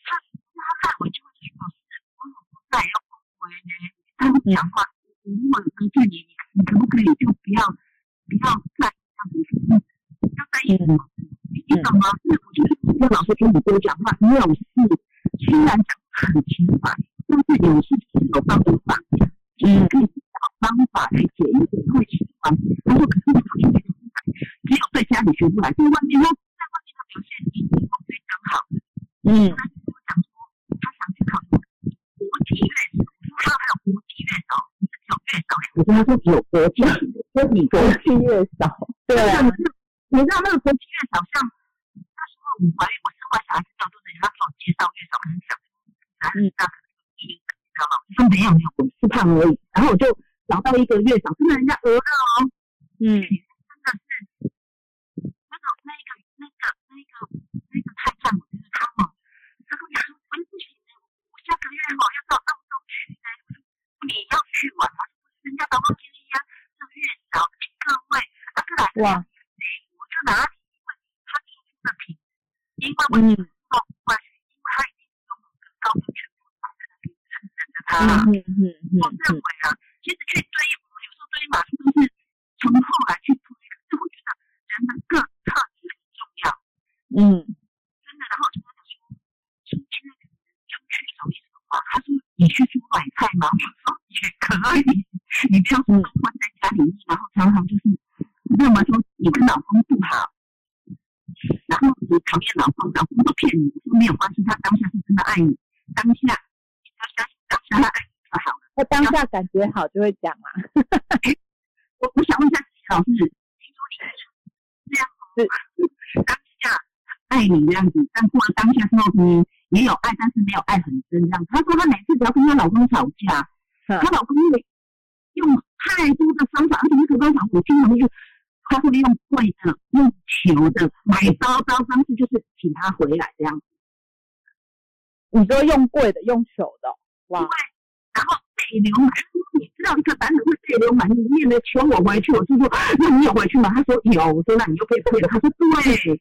他他带回去会说老师，我我再要回呢，他会讲话。”如果有跟着你，你可不可以就不要不要再这样子？要在意什么？你懂吗？是我就是让老师听你多讲话，没有事，虽然讲很直白，但是有事情有方法，嗯，可以找方法来解决，会喜欢。他说：“可是我学不来，只有在家里学不来，在外面在外面的表现一定非常好。”嗯，他跟，他想去考国际乐手，我说他还有国际乐手。有越少，我跟他说有国际，说你国际越少，对啊，你知道那个国际越少，像那时候我怀我生完小孩子之后，都是人家给我介绍越少，可能想男人大可能一，你知道吗？我说没有没嗯，然后我就找到一个月长，真的人家鹅了哦，嗯，真的是那个那个那个那个那个太赞，我觉得他哦，他跟我说，哎不行，我下个月哈要到澳洲去呢。你要去玩吗？人家宝宝经理呀，这月嫂各位啊，过来哇！我就拿你，因为他提出的品，因为我嗯，哦，关系，因为他已经有跟高中全部绑在那边认证着他了。嗯嗯嗯。我认为啊，其实去追，我们有时候追马术都是从后来去追，可是我觉得人的个特质很重要。嗯。真的，然后我就跟他说，今天要去找意思的话，他说你去去买菜吗？我说。也可以，你不要说关在家里面，然后常常就是，要么说你跟老公不好，然后你讨厌老公，老公都骗你，说没有关系，他当下是真的爱你，当下你要相信当下他爱你就好了。他当下感觉好就会讲嘛。(laughs) 我我想问一下老师，听说你这样是当下爱你这样子，但过了当下之后，你也有爱，但是没有爱很深这样。她说她每次只要跟她老公吵架。(laughs) 她老公因为用太多的方法，而且那个方法我经常就，他会用贵的、用求的、买包包方式，就是请他回来这样子。你说用贵的、用求的，哇！然后被流满，你知道一个男人会被流满，你念的求我回去，我就说那你也回去吗？他说有，我说那你就可以退了。他说对。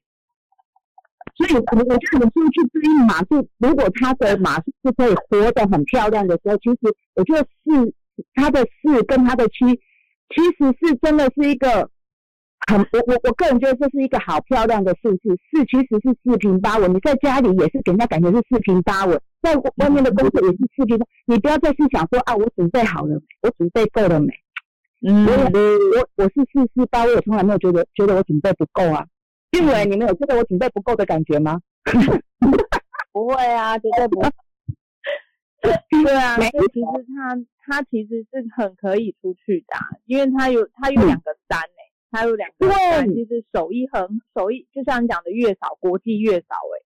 所以，我我觉得有时候去追马，术如果他的马是可以活得很漂亮的时候，其实我觉得是他的四跟他的七，其实是真的是一个很我我我个人觉得这是一个好漂亮的数字。四其实是四平八稳，你在家里也是给人家感觉是四平八稳，在外面的工作也是四平八。你不要再去想说啊，我准备好了，我准备够了没？嗯，我我我是四四八，我也从来没有觉得觉得我准备不够啊。俊伟，你们有觉得我准备不够的感觉吗？(laughs) 不会啊，绝对不会。对啊，其实他他其实是很可以出去的，因为他有他有两个三呢，他有两个三，其实手艺很手艺，就像你讲的月嫂，国际月嫂哎，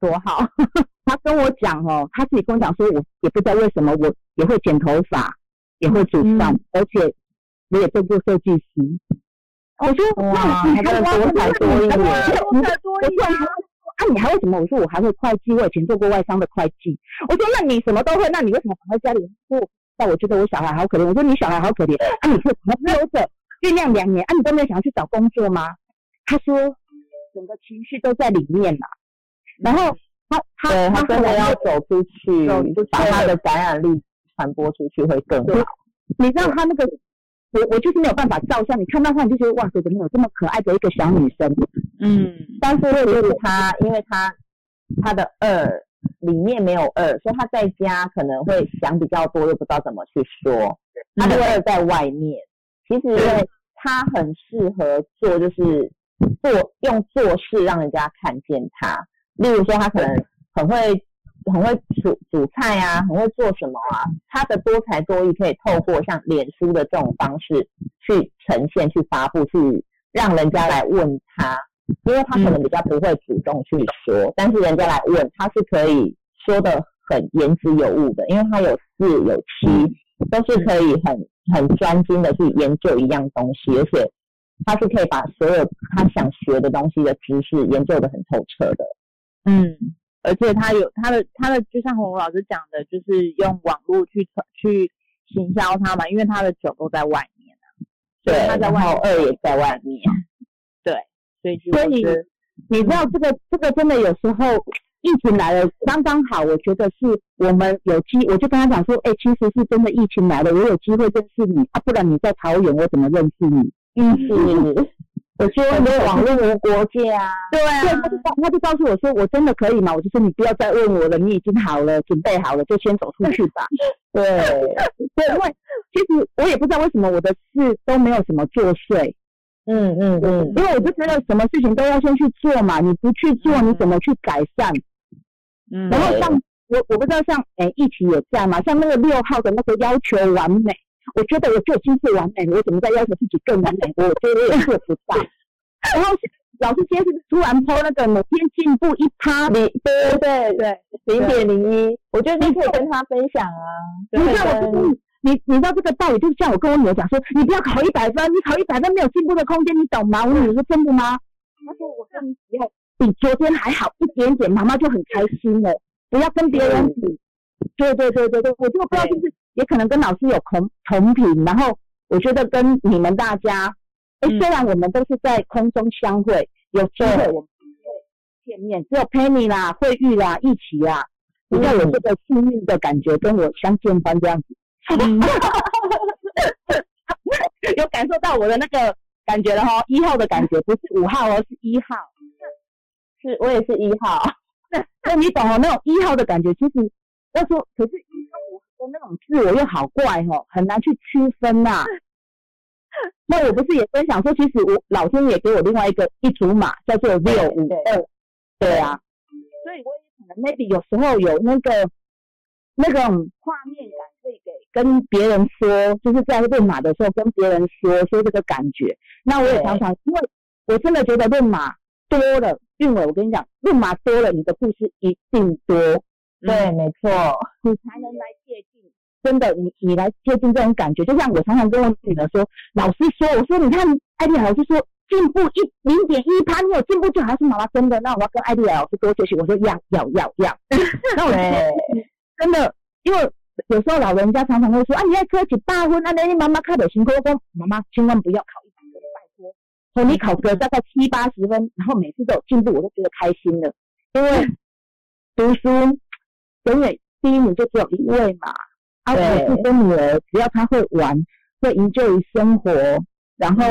多好。他跟我讲哦，他自己跟我讲说，我也不知道为什么我也会剪头发，也会煮饭，而且我也做过设计师。我说哇，你还多才多艺，多才多艺啊！啊，你还会什么？我说我还会会计，我以前做过外商的会计。我说那你什么都会，那你为什么躺在家里？不那我觉得我小孩好可怜。我说你小孩好可怜啊！你是留着酝酿两年啊？你都没有想要去找工作吗？他说整个情绪都在里面了。然后他他对他真的要走出去走出去，把他的感染力传播出去会更好。你知道他那个，我我就是没有办法照相，你看到他你就觉得哇塞，怎么有这么可爱的一个小女生？嗯但是就是他，因为他他的二里面没有二，所以他在家可能会想比较多，又不知道怎么去说。他的二在外面，其实他很适合做，就是做用做事让人家看见他。例如说，他可能很会很会煮煮菜啊，很会做什么啊，他的多才多艺可以透过像脸书的这种方式去呈现、去发布、去让人家来问他。因为他可能比较不会主动去说，但是人家来问，他是可以说的很言之有物的，因为他有四有七，都是可以很很专精的去研究一样东西，而且他是可以把所有他想学的东西的知识研究的很透彻的。嗯，而且他有他的他的，就像红老师讲的，就是用网络去传去行销他嘛，因为他的酒都在外面啊，所以他在外面，二也在外面，对，所以你知道这个这个真的有时候疫情来了刚刚好，我觉得是我们有机，我就跟他讲说，哎、其实是真的疫情来了，我有机会认识你啊，不然你在桃园我怎么认识你？嗯，是，我觉得网络无国界啊，对对，他就告他就告诉我说，我真的可以吗？我就说你不要再问我了，你已经好了，准备好了，就先走出去吧。(laughs) 对，对，因为其实我也不知道为什么我的事都没有什么作祟，嗯嗯嗯，因为我就觉得什么事情都要先去做嘛，你不去做，你怎么去改善？嗯，然后像我我不知道像诶疫情也在嘛，像那个六号的那个要求完美，我觉得我就已经是完美了，我怎么再要求自己更完美？我觉得我也做不到。然后老师今天是突然抛那个每天进步一趴？零对对对，零点零一，我觉得你可以跟他分享啊，你看我你，你知道这个道理，就像我跟我女儿讲说，你不要考一百分，你考一百分没有进步的空间，你懂吗？我女儿说真的吗？她说我跟你以后比昨天还好一点点，妈妈就很开心了。不要跟别人比。对对对对对，我就不知道就是也可能跟老师有同同频，然后我觉得跟你们大家，哎、嗯虽然我们都是在空中相会，有机会我们会见面，只有 Penny 啦、慧玉啦、一起啦，比较有这个幸运的感觉，跟我相见般这样子。(laughs) 有感受到我的那个感觉了哈，一号的感觉不是五号哦，是一号。是我也是一号，(laughs) 那你懂哦，那种一号的感觉，其实要说，可是那种自我又好怪哦，很难去区分呐、(laughs) 那我不是也分享说，其实我老天爷给我另外一个一组码，叫做六五对二，对啊，所以我也可能 maybe 有时候有那个那种画面感，可以给跟别人说，就是在论马的时候跟别人说说这个感觉。那我也常常，因为我真的觉得论马多了，韵伟，我跟你讲，论马多了，你的故事一定多，对，没错，你才能来接近。真的，你你来接近这种感觉，就像我常常跟我女儿说，老师说，我说你看艾丽老师说进步一零点一趴，你有进步就好。她说妈妈真的，那我要跟艾丽老师多学习。我说要要要要。(laughs) 那我真的，因为有时候老人家常常会说啊，你要科起大婚，啊，那你妈妈考的辛苦，我说妈妈千万不要考一百分，拜托。说你考个大概七八十分，然后每次都有进步，我都觉得开心了。因为读书永远第一名就只有一位嘛。啊，对我是跟女儿，只要她会玩，会营救于生活，然后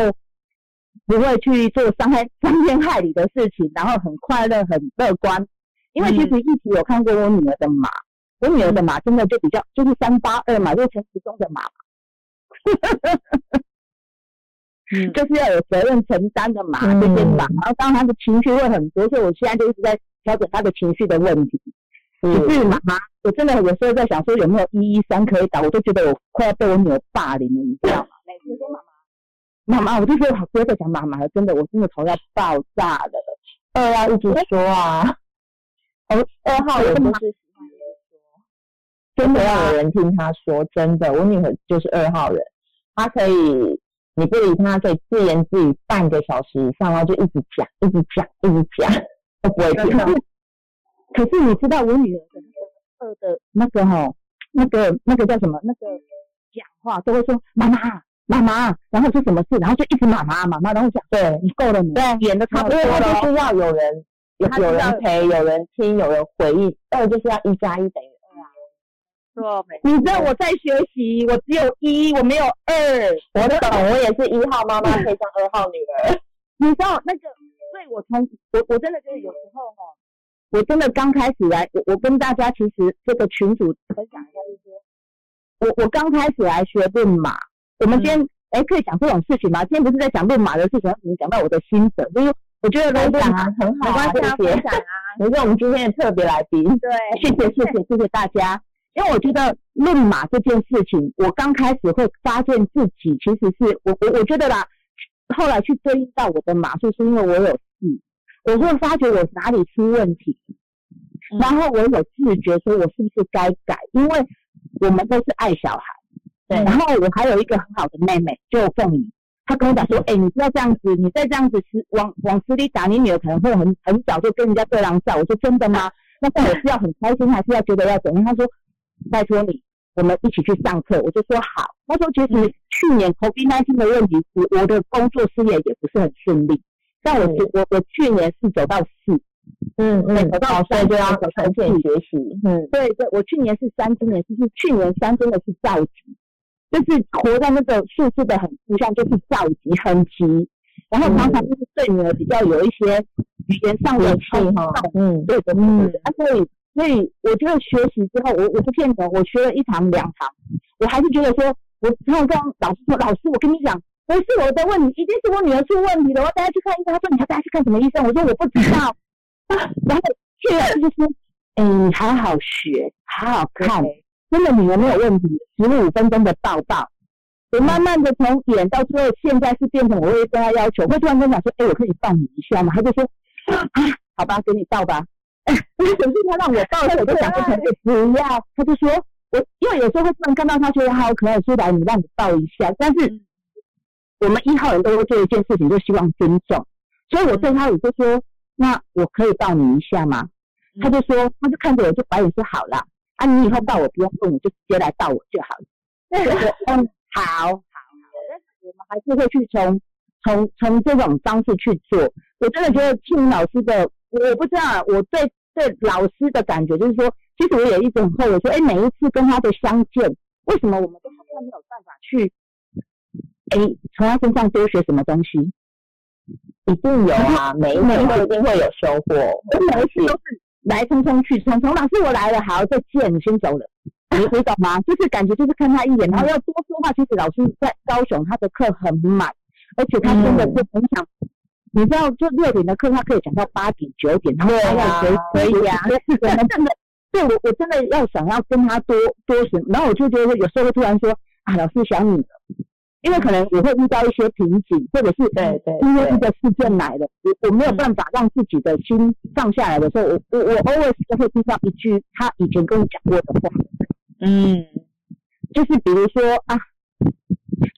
不会去做伤害伤天害理的事情，然后很快乐、很乐观。因为其实一直有看过我女儿的马，我女儿的马真的就比较就是三八二嘛，就是陈时中的马，嗯 (laughs) 就是要有责任承担的马，嗯这些马。然后当然他的情绪会很多，所以我现在就一直在调整他的情绪的问题。只是妈妈，我真的有时候在想说有没有一一三可以打，我都觉得我快要被我女儿霸凌了，你知道吗？每次说妈妈，妈妈，我就觉得好多在讲妈妈了，真的，我真的头要爆炸了。二要一直说啊，哦，二号人就是喜欢说，真的要有人听他说，真的，我女儿就是二号人，她可以，你不理她，可以自言自语半个小时以上，然后就一直讲，一直讲，一直讲，都不会停。可是你知道我女儿二的那个哈，那个那个叫什么？那个讲话都会说妈妈妈妈，然后是什么事，然后就一直妈妈妈妈，然后讲对你够了你，对演的差不多了就是要有人有人陪，有人听，有人回应，二就是要一加一等于二啊。你知道我在学习，我只有一，我没有二。我懂，我也是一号妈妈配上二号女儿。(laughs) 你知道那个，所以我从我我真的就是有时候哈，我真的刚开始来，我我跟大家其实这个群主分享一下，就是说，我我刚开始来学论马，我们今天哎、可以讲这种事情吗？今天不是在讲论马的事情，怎么讲到我的心得？就是我觉得论马分享啊，很好啊，没关系。分享啊，你是我们今天的特别来宾。对，谢谢谢谢谢谢大家。因为我觉得论马这件事情，我刚开始会发现自己其实是我我我觉得啦，后来去对应到我的马术，是因为我有事，我会发觉我哪里出问题，嗯然后我有自觉说我是不是该改，因为我们都是爱小孩，对然后我还有一个很好的妹妹，就凤仪，她跟我讲说，哎、你不要这样子，你再这样子死往往死里打，你女儿可能会很很早就跟人家对狼照。我说真的吗？那我是要很开心，还是要觉得要怎样？她说，拜托你，我们一起去上课。我就说好。她说其实去年 COVID-19 的问题，我我的工作事业也不是很顺利，但我去我我去年是走到四，嗯嗯，走到好，所以就要呈现学习。嗯，对对，我去年是三，今年就是去年三真的是造急，就是活在那个数字的很负向，就是造急很急，然后常常就是对女儿比较有一些语言上的气哈，嗯，对的，嗯嗯，啊，所以所以我觉得学习之后，我我不骗你，我学了一堂两堂，我还是觉得说，我然后跟老师说，老师，我跟你讲，不是我的问题，一定是我女儿出问题了，我带她去看医生。她说你要带她去看什么医生？我说我不知道。(laughs) 然后去了就说，哎、你好好学，好好看，真的女儿没有问题，十五分钟的抱抱。我慢慢的从演到最后，现在是变成我会跟她要求，会突然跟我讲说，哎、我可以抱你一下吗？她 (laughs) (laughs) 就说，啊，好吧，给你抱吧。可是他让我抱的时候，我就想说，可以不要。他就说，我因为有时候会突然看到他觉得他好可爱，出来你让你抱一下。但是我们一号人都会做一件事情，就希望尊重。所以我对他我就说，那我可以抱你一下吗？他就说，他就看着我就白眼说好啦，啊，你以后抱我不用问，你就直接来抱我就好了。(laughs) 我说嗯，好，好，好，我们还是会去从从从这种方式去做。我真的觉得庆老师的，我不知道啊，我对对老师的感觉就是说，其实我也一直很后悔说，哎，每一次跟他的相见，为什么我们都好像没有办法去，哎，从他身上多学什么东西？一定有啊，每一次都一定会有收获。我每一次都是来匆匆去匆匆，老师我来了，好，再见，你先走了。你你懂吗？就是感觉就是看他一眼，然后要多说话。其实老师在高雄他的课很满，而且他真的是很想，你知道，就六点的课他可以讲到八点九点，然后他要随可以啊，我们真的，对我我真的要想要跟他多多什么，然后我就觉得有时候会突然说啊，老师想你了，因为可能我会遇到一些瓶颈，或者是对对因为一个事件来了，我我没有办法让自己的心放下来的时候，我我我 always 都会听到一句他以前跟我讲过的话，嗯，就是比如说啊，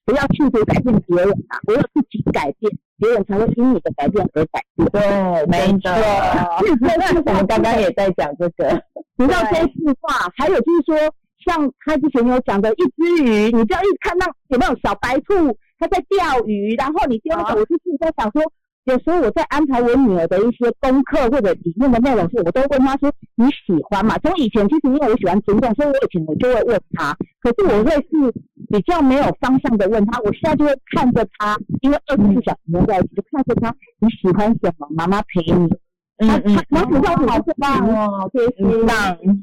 不要企图改变别人啊，唯有自己改变，别人才会因你的改变而改变。对，没错。(laughs) 我们刚刚也在讲这个，(laughs) 你知道这句话，还有就是说，像他之前有讲的，一只鱼，你不要一直看到有没有小白兔它在钓鱼，然后你丢那个，我就是在想说，有时候我在安排我女儿的一些功课或者里面的内容时，我都问她说你喜欢吗？从以前其实因为我喜欢尊重，所以我以前我就会问她，可是我会是比较没有方向的问她，我现在就会看着她，因为二十四小时黏在一起，就看着她你喜欢什么，妈妈陪你。嗯嗯，然后你知道我好是棒哦，好贴心。棒，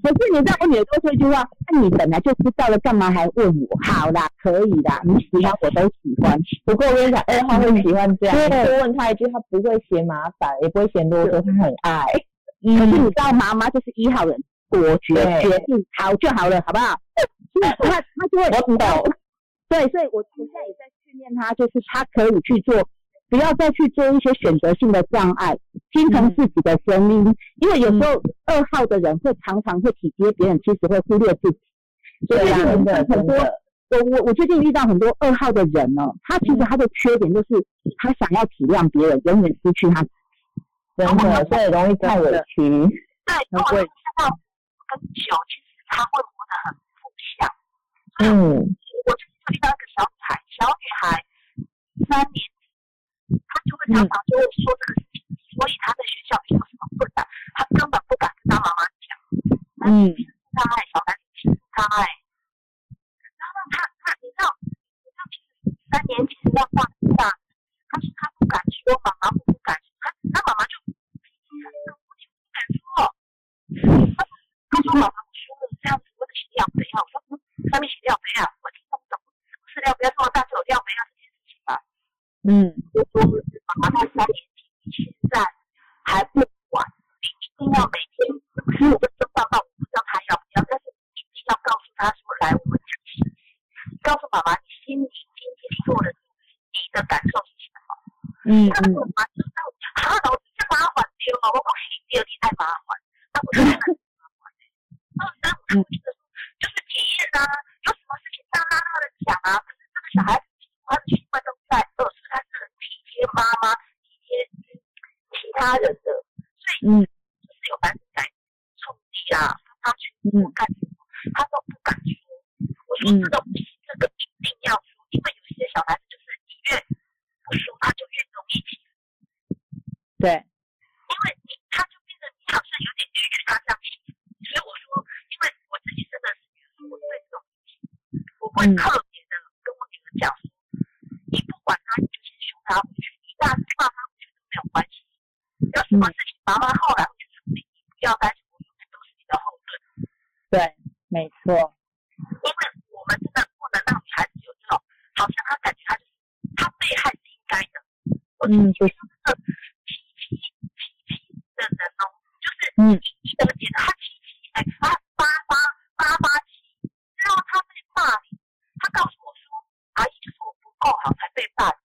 可是你知道我女儿都说一句话，那你本来就知道了，干嘛还问我？好啦，可以啦，你喜欢我都喜欢。不过我跟你讲，二号会喜欢这样，多问他一句，他不会嫌麻烦，也不会嫌啰嗦，他很爱。可是你知道，妈妈就是一号人，果决对决定好就好了，好不好？(laughs) 他他就会我懂。对，所以我我现在也在训练他，就是他可以去做，不要再去做一些选择性的障碍，听从自己的声音。因为有时候二号的人会常常会体贴别人，其实会忽略自己。所以很多我我我最近遇到很多二号的人哦，他其实他的缺点就是他想要体谅别人，永远失去他自己。真的，所以容易太委屈。对，很会看到跟球，其实他会活得很负向。嗯，我最近遇到一个小女孩，小女孩三年级，她就会常常就会说这个事情，所以他在学校有什么困难，他根本不敢跟他妈妈讲，嗯，障碍，小孩子欺负他哎，然后他他你知道，你知道三年级是要放大，他说他不敢说，妈妈不敢说，他他妈妈就脾气很就不敢说，他他说妈妈我说了这样子我的洗尿杯啊，我说嗯，上面写尿杯啊，我听不懂，什么是尿杯啊，这么大是有尿杯啊嗯，我说妈妈在三年级现在还不管，你一定要每天，可是我跟周爸爸，我不知道他要不要，但是一定要告诉他说，来，我们讲信息，告诉妈妈你心里今天做的你的感受是什么？嗯那妈妈知道，啊，老师这麻烦丢了，我不行，第二天太麻烦，那我就很麻烦。二三五六，我觉得说就是体验啊，有什么事情大大大的讲啊，可是这个小孩子他的习惯都在二十，他是很体贴妈妈，一些其他人的，所以嗯。就是有男子在冲击啊，他去我干什么，他都不敢说。我说这个不行，这个一定要说，因为有些小孩子就是你越不说，他就越容易起。对，因为你他就变得你好像有点拒绝他这样欺负，所以我说，因为我自己真的是我对这种我会特别的跟我女儿讲说，你不管他，你就先凶他回去，你大骂他回去都没有关系，有什么事情妈妈后来会去处理，你不要担心，我永远都是你的后盾，对，没错，因为我们真的不能让女孩子有这种，好像她感觉她就是她被害是应该的，我嗯，就是，脾气脾气的人哦，就是嗯一得解的，他脾气哎，他八八八八七，然后他被骂你，他告诉我说，阿姨就是我不够好才被霸凌，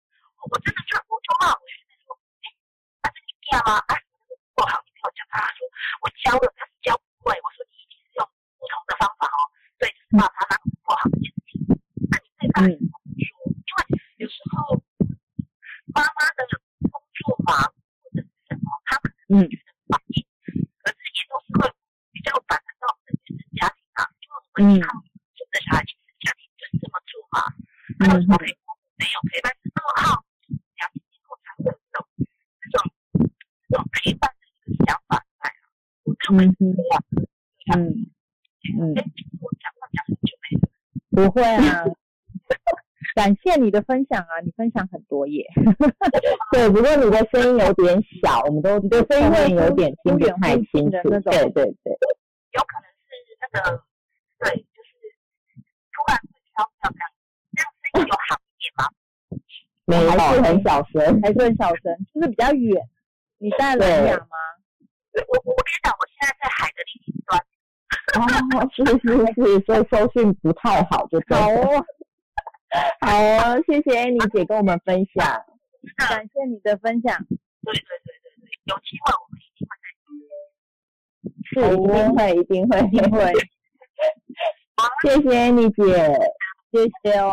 我真的就我就骂我学妹说，哎，那是你爹吗？啊，不够好，你没有教他，说我教了，但是教不会，我说你一定是用不同的方法哦，对，就是骂他那个不够好这件事情，那你被霸凌怎么说？因为有时候妈妈的工作忙或者是什么，他们嗯觉得反应，可是也都是会比较反映到自己的家庭啊，因为我们看真的小孩原生家庭就是这么做嘛，那有时候陪没有陪伴是那么好，两年之后才会有这种这种这种陪伴的一个想法在啊，我认为是这样的，嗯嗯哎，我讲话讲很久没了，不会啊。感谢你的分享啊，你分享很多耶。(laughs) 对，不过你的声音有点小，我们都 (laughs) 你的声音会有点听不太清楚。的那种对对对，有可能是那个对，就是突然会飘飘这样，这样声音有好一点吗？没有还是很小声。还是很小声，就是比较远。你在蓝牙吗？我我我跟你讲，我现在在海的另一端。哦，是是是，所以收讯不太好，就对了。好哦，好哦，谢谢 Annie 姐跟我们分享。感谢你的分享。对对对对对，有机会我们一定会再是，一定会，一定会，一定会。谢谢 Annie 姐，谢谢哦。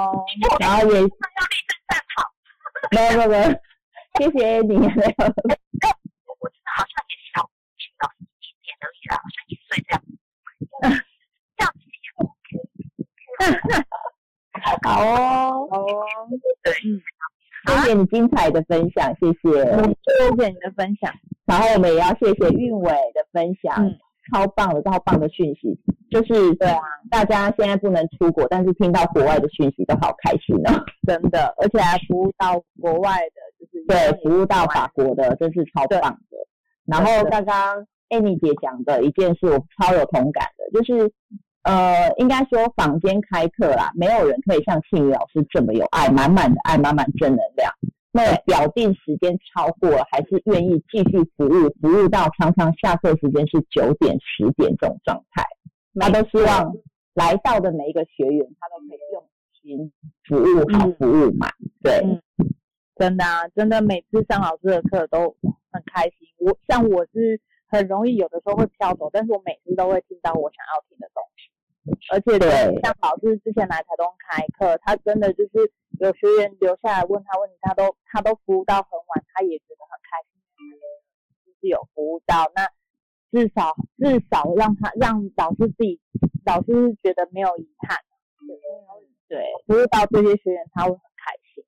然后也要立正站好。没有没有没有，谢谢 Annie，没有。(laughs) 我真的好像也小小一点点而已啦，好像一岁这样。(laughs) 好哦，好哦，对，谢谢你精彩的分享，谢谢。谢谢你的分享。然后我们也要谢谢韵伟的分享，嗯超棒的、超棒的讯息。就是对啊，大家现在不能出国，但是听到国外的讯息都好开心哦。真的，而且还服务到国外的，就是对，服务到法国的，真是超棒的。然后刚刚 Annie 姐讲的一件事，我超有同感的，就是呃，应该说坊间开课啦，没有人可以像庆宇老师这么有爱，满满的爱，满满正能量。那表定时间超过了，还是愿意继续服务，服务到常常下课时间是九点、十点这种状态。他都希望来到的每一个学员，他都可以用心服务好，嗯服务满。对，嗯真的啊，真的每次上老师的课都很开心。我像我是很容易有的时候会飘走，但是我每次都会听到我想要听的东西。而且对像老师之前来台东开课，他真的就是有学员留下来问他问题，他都他都服务到很晚，他也觉得很开心，就是有服务到。那至少至少让他让老师自己老师觉得没有遗憾。对，服务到这些学员他会很开心。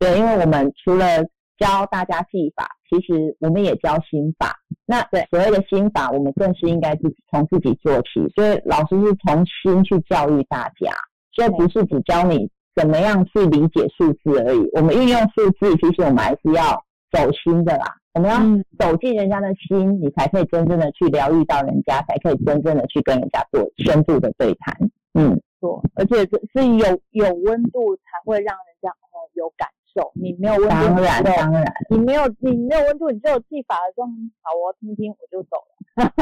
对，因为我们除了教大家技法，其实我们也教心法。那对所谓的心法，我们更是应该自己从自己做起。所以老师是从心去教育大家，所以不是只教你怎么样去理解数字而已。我们运用数字，其实我们还是要走心的啦。我们要走进人家的心，你才可以真正的去疗愈到人家，才可以真正的去跟人家做深度的对谈。嗯，错，而且是有有温度才会让人家哦有感受。你没有温度，当然当然，你没有你没有温度，你就有技法的说好，我听听我就走了。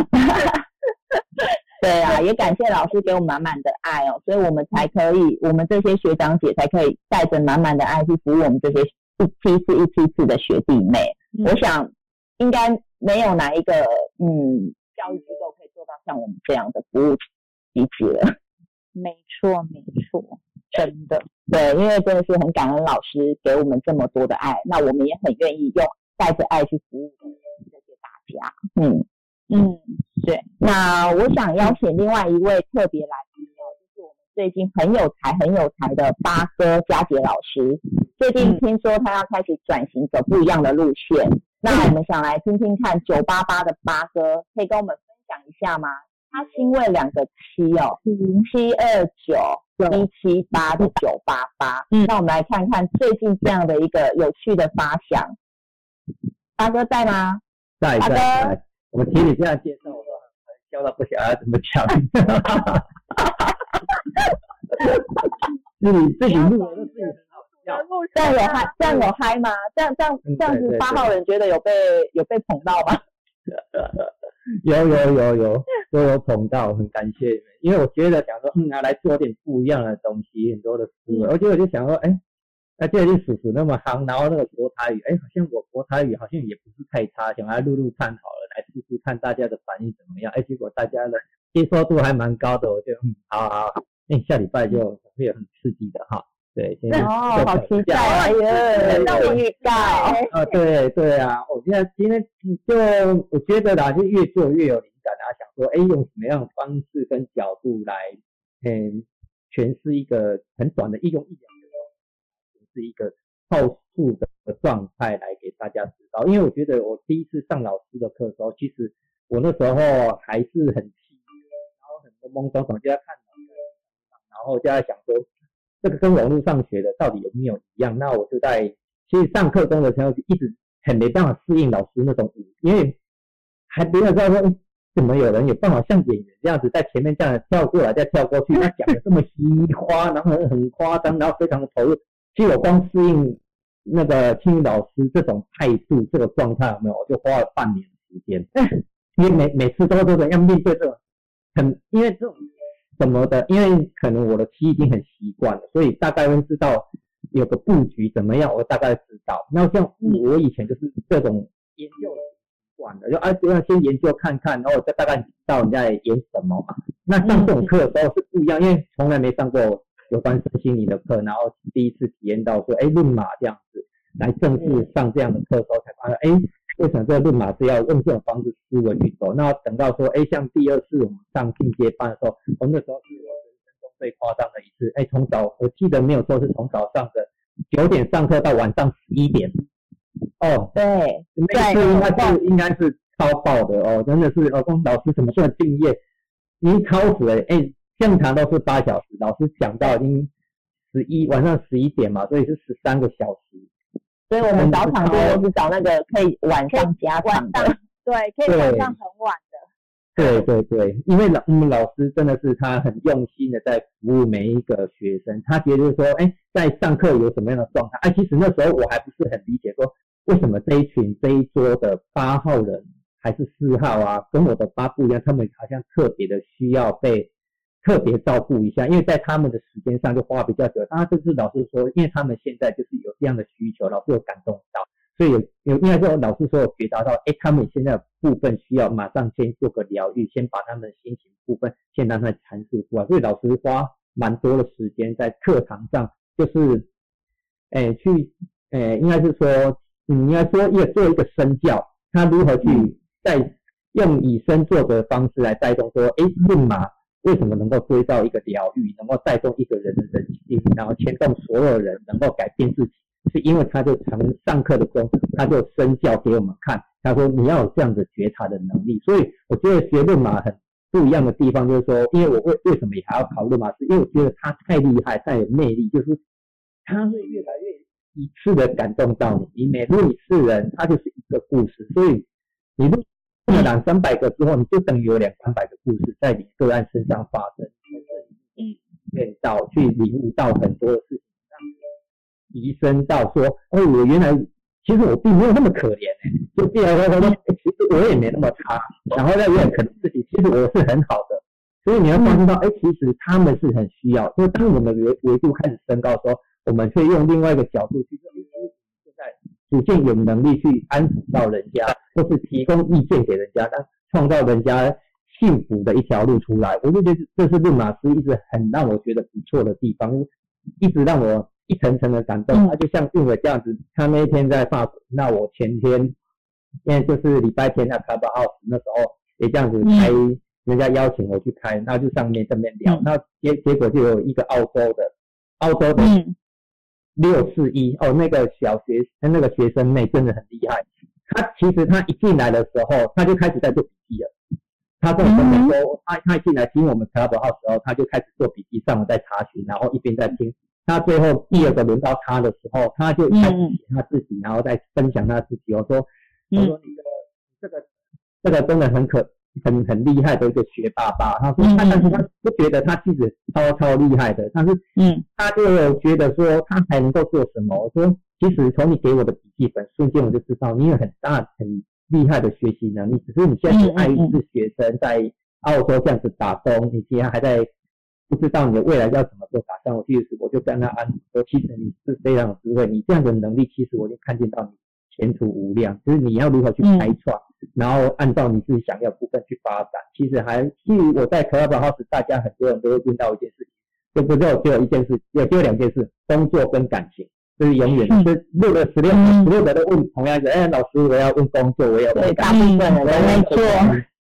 (laughs) 对啊，也感谢老师给我们满满的爱哦，所以我们才可以，我们这些学长姐才可以带着满满的爱去服务我们这些一批次一批次的学弟妹。我想应该没有哪一个嗯教育机构可以做到像我们这样的服务机制了。没错，没错，真的，对，因为真的是很感恩老师给我们这么多的爱，那我们也很愿意用带着爱去服务这些大家。嗯嗯，对。那我想邀请另外一位特别来宾哦，就是我们最近很有才、很有才的八哥佳杰老师。最近听说他要开始转型，走不一样的路线。那我们想来听听看九八八的八哥，可以跟我们分享一下吗？他因为两个七哦，七二九一七八的九八八。嗯，那我们来看看最近这样的一个有趣的发想。八哥在吗？在在在。我们听你这样介绍，我都很笑到不晓得怎么讲。(laughs) 自己自己录的自己很好笑。这样有嗨？这样有嗨吗？这样这样这样子，八号人觉得有被有被捧到吗？(laughs) (laughs) 有有有有都有捧到，很感谢你们。因为我觉得想说，嗯，拿来做点不一样的东西，很多的思维。而且我就想说，哎，那这里叔叔那么夯，然后那个国台语，哎，好像我国台语好像也不是太差，想来录录看好了，来试试看大家的反应怎么样。哎，结果大家的接受度还蛮高的，我就嗯，好好，哎，下礼拜就会很刺激的哈。对，哦，好期待哎呀，让我预告 (laughs) 啊，对对啊，我现在今天就我觉得啦，就越做越有灵感啊，想说哎，用什么样的方式跟角度来嗯诠释一个很短的，一用一两分钟，是一个后述的状态来给大家指导。因为我觉得我第一次上老师的课的时候，其实我那时候还是很气，然后很懵懵懂懂就在看老师然后就在想说。这个跟网络上学的到底有没有一样？那我就在其实上课中的时候一直很没办法适应老师那种，因为还没有知道说怎么有人有办法像演员这样子在前面这样跳过来再跳过去，他讲的这么稀花，然后很夸张，然后非常的投入。其实我光适应那个青老师这种态度、这个状态，有没有？我就花了半年时间，因为每每次都都要面对这种很，因为这种。什么的？因为可能我的期已经很习惯了，所以大概会知道有个布局怎么样，我大概知道。那像我以前就是这种研究习惯的，就啊这样先研究看看，然后再大概知道你在演什么嘛。(laughs) 那上这种课的时候是不一样，因为从来没上过有关身心理的课，然后第一次体验到说，哎，论马这样子来正式上这样的课的时候，才发现，哎。为什么这个论马是要用这种方式思维去走？那等到说，哎，像第二次我们上进阶班的时候，我那时候是我人生中最夸张的一次。哎，从早我记得没有错，是从早上的九点上课到晚上十一点。哦，对，那次应该是应该是超爆的哦，真的是哦，老师怎么这么敬业？已经超时了。哎，正常都是八小时，老师讲到已经十一晚上十一点嘛，所以是十三个小时。所以我们早场地都是找那个可以晚上加场的，(laughs) 对，可以晚上很晚的。对对对，因为老我们老师真的是他很用心的在服务每一个学生，他觉得说，哎，在上课有什么样的状态？哎，其实那时候我还不是很理解，说为什么这一群这一桌的八号人还是四号啊，跟我的八不一样，他们好像特别的需要被。特别照顾一下，因为在他们的时间上就花比较久。当然，这是老师说，因为他们现在就是有这样的需求，老师有感动到，所以有有应该说老师说有觉察到，哎，他们现在部分需要马上先做个疗愈，先把他们的心情部分先让他阐述出来。所以老师花蛮多的时间在课堂上，就是，哎，去，哎，应该是说，你应该说要做一个身教，他如何去在用以身作则的方式来带动说，哎，论马。为什么能够追到一个疗愈，能够带动一个人的人心，然后牵动所有人能够改变自己，是因为他就从上课的中，他就身教给我们看，他说你要有这样的觉察的能力，所以我觉得学论马很不一样的地方就是说，因为我为为什么也还要考论马，是因为我觉得他太厉害，太有魅力，就是他会越来越一次的感动到你，你每录一次人，他就是一个故事，所以你录了两三百个之后，你就等于有两三百个故事在你个案身上发生，嗯，见到去领悟到很多的事情，提升到说，哦，我原来。其实我并没有那么可怜哎，就变然说他说，其实我也没那么差，然后呢，也可能自己其实我是很好的，所以你要发现到，哎，其实他们是很需要，所以当我们维维度开始升高的时候，我们可以用另外一个角度去逐渐有能力去安抚到人家，或是提供意见给人家，那创造人家幸福的一条路出来，我就觉得这是论马斯一直很让我觉得不错的地方，一直让我。一层层的感动，他就像运伟这样子，他那一天在法国，那我前天，因为就是礼拜天在 Clubhouse 那时候也这样子开，人家邀请我去开，那就上面这边聊，那结结果就有一个澳洲的，澳洲的六四一哦，那个小学那个学生妹真的很厉害，他其实他一进来的时候，他就开始在做笔记了，他跟我讲说，他他一进来听我们 Clubhouse 时候，他就开始做笔记，上网在查询，然后一边在听。他最后第二个轮到他的时候，他就开始写他自己，然后再分享他自己。我说，我说你的这个这个真的很可很很厉害的一个学霸爸。他说他但是他不觉得他自己超超厉害的，但是嗯，他就有觉得说他还能够做什么。我说，其实从你给我的笔记本瞬间我就知道你有很大很厉害的学习能力，只是你现在是爱一是学生在澳洲这样子打工，你现在还在。不知道你的未来要怎么做打算，我其实我就跟他安说，其实你是非常有智慧，你这样的能力，其实我已经看见到你前途无量。就是你要如何去开创，然后按照你自己想要部分去发展。其实还，其实我在 Club House，大家很多人都会问到一件事情，就不就只有一件事，也就两件事，工作跟感情，就是永远是录了十六十六个都问同样的，哎，老师我要问工作，我要问大部分人没错，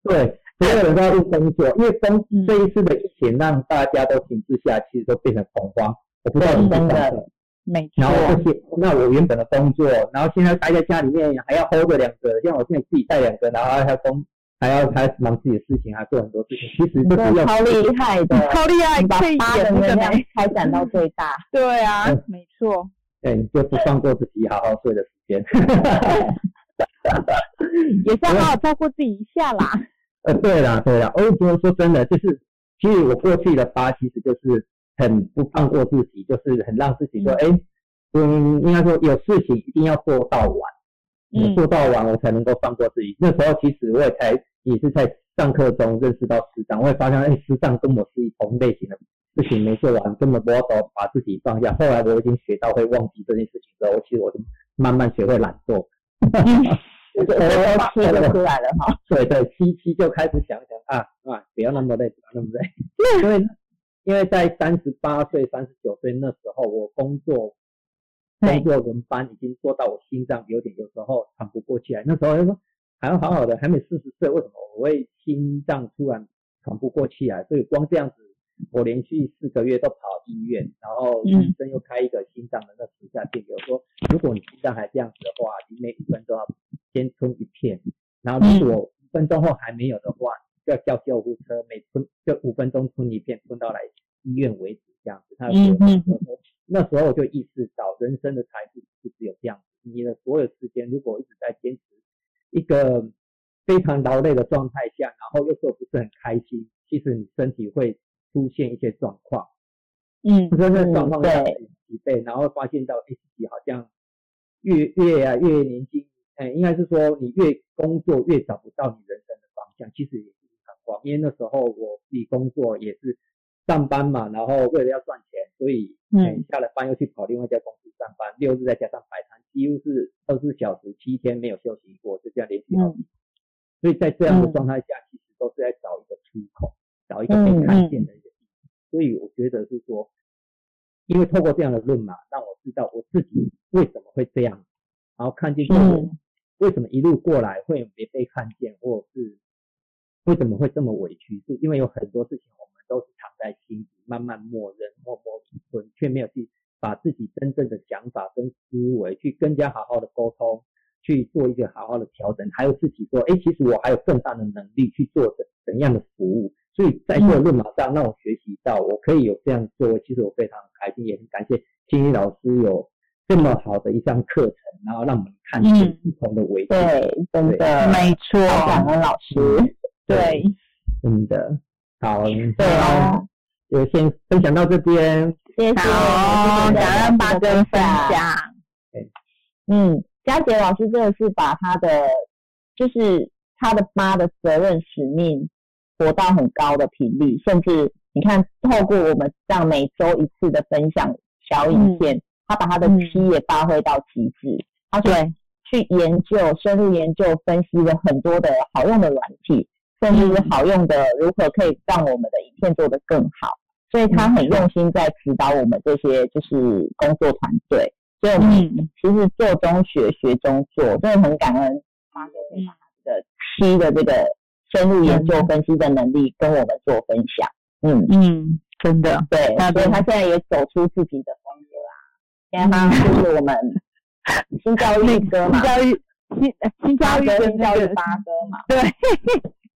对。所有人都要问工作，因为工这一次的疫情让大家都停滞下，其实都变成恐慌。我不知道你真的，没错。然后这些，那我原本的工作，然后现在待在家里面还要 hold 着两个，像我现在自己带两个，然后还要工，还要还忙自己的事情，还做很多事情。其实都是要超厉害的，(laughs) 超厉害，把八的能量开展到最大。对啊，没错。对，就是放过自己好好睡的时间。(laughs) 也是要好好照顾自己一下啦。呃，对啦，对啦，哦，不过说真的，就是其实我过去的八，其实就是很不放过自己，就是很让自己说，哎，嗯，应该说有事情一定要做到完，嗯，做到完我才能够放过自己。那时候其实我也才也是在上课中认识到师长，我也发现，哎，师长跟我是一同类型的事情没做完，根本不要把自己放下。后来我已经学到会忘记这件事情之后，其实我就慢慢学会懒惰。我七就出来了哈，(laughs) 对对，七七就开始想想啊啊，不要那么累，不要那么累，(laughs) 因为因为在三十八岁、三十九岁那时候，我工作工作轮班已经做到我心脏有点有时候喘不过气来，那时候就说还要好好的，还没四十岁，为什么我会心脏突然喘不过气来？所以光这样子。我连续四个月都跑医院，然后医生又开一个心脏的那皮下片，比如说，如果你心脏还这样子的话，你每五分钟要先吞一片，然后如果五分钟后还没有的话，就要叫救护车，每吞就五分钟吞一片，吞到来医院为止这样子。他说，那时候我就意识到，人生的财富不只有这样子，你的所有时间如果一直在坚持一个非常劳累的状态下，然后又说不是很开心，其实你身体会。出现一些状况，嗯，出现状况下疲惫，然后发现到自己好像越越啊越年轻，哎，应该是说你越工作越找不到你人生的方向，其实也是很慌。因为那时候我自己工作也是上班嘛，然后为了要赚钱，所以嗯下了班又去跑另外一家公司上班，六日再加上摆摊，几乎是二十四小时七天没有休息过，就这样连续好几。所以在这样的状态下，其实都是在找一个出口，找一个被看见的一个地。所以我觉得是说，因为透过这样的论嘛，让我知道我自己为什么会这样，然后看见自己为什么一路过来会没被看见，或者是为什么会这么委屈，是因为有很多事情我们都是藏在心底，慢慢默认、默默存，却没有去把自己真正的想法跟思维去更加好好的沟通，去做一个好好的调整，还有自己说，哎，其实我还有更大的能力去做怎怎样的服务。所以在这个论马上让我学习到，我可以有这样做，其实我非常开心，也很感谢青怡老师有这么好的一项课程，然后让我们看见不同的维度。对，真的，没错，感恩老师。对，真的好。对哦，就先分享到这边，谢谢，感恩八哥分享。嗯，佳杰老师真的是把他的，就是他的妈的责任使命。活到很高的频率，甚至你看，透过我们这样每周一次的分享小影片，他把他的七也发挥到极致。他对去研究、深入研究、分析了很多的好用的软体，甚至是好用的如何可以让我们的影片做得更好。所以他很用心在指导我们这些就是工作团队。所以我们其实做中学，学中做，真的很感恩发哥的七的这个。深入研究分析的能力，跟我们做分享。嗯嗯，真的对，所以他现在也走出自己的风格啊。现在他就是我们新教育哥嘛，新教育新新教育新教育八哥嘛。对，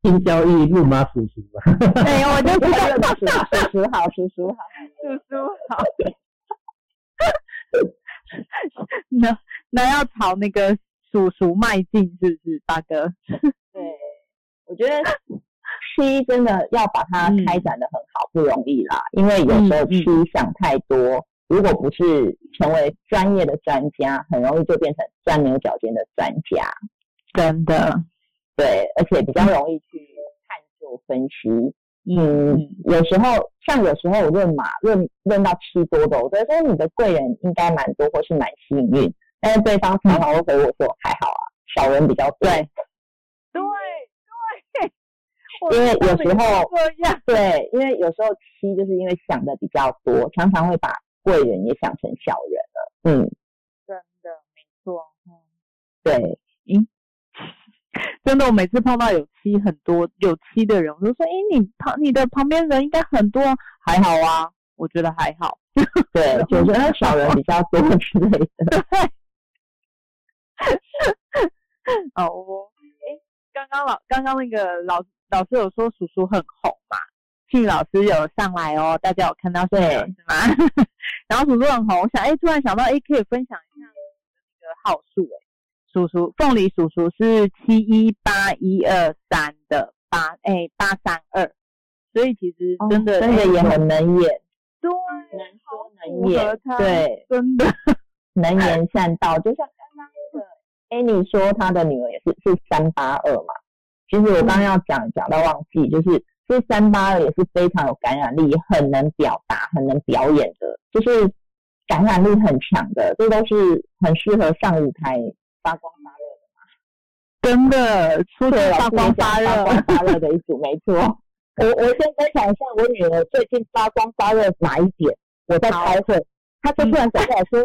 新交易路马叔叔嘛。对，我就知道叔叔好，叔叔好，叔叔好。那那要朝那个叔叔迈进，是不是大哥？对。我觉得七真的要把它开展的很好不容易啦，因为有时候七想太多，如果不是成为专业的专家，很容易就变成钻牛角尖的专家。真的，对，而且比较容易去探究分析。嗯，有时候像有时候我论马论论到七多的，我觉得说你的贵人应该蛮多或是蛮幸运，但是对方常常会回我说还好啊，小人比较多对对。因为有时候，对，因为有时候七就是因为想的比较多，常常会把贵人也想成小人了。嗯，真的没错。嗯，对，嗯，真的，我每次碰到有七很多有七的人，我就说，哎，你旁你的旁边人应该很多，还好啊，我觉得还好。(laughs) 对，就觉得小人比较多 (laughs) 之类的。对。哦，哎，刚刚老刚刚那个老。老师有说叔叔很红嘛？庆老师有上来哦，大家有看到是吗？(laughs) 然后叔叔很红，我想哎，突然想到哎，可以分享一下那个号数哎，叔叔凤梨叔叔是七一八一二三的八哎八三二，所以其实真的真的也很能演，对，能说能演，对，真的能言善道，就像刚刚那个 Annie 说，他的女儿也是是三八二嘛。其实我刚刚要讲讲到忘记，就是这三八二也是非常有感染力，很能表达，很能表演的，就是感染力很强的，这都是很适合上舞台发光发热的嘛。真的，出去发光发热、发光发热的一组，没错。(laughs) 我我先分享一下我女儿最近发光发热哪一点？我在开会，她就突然走过来说：“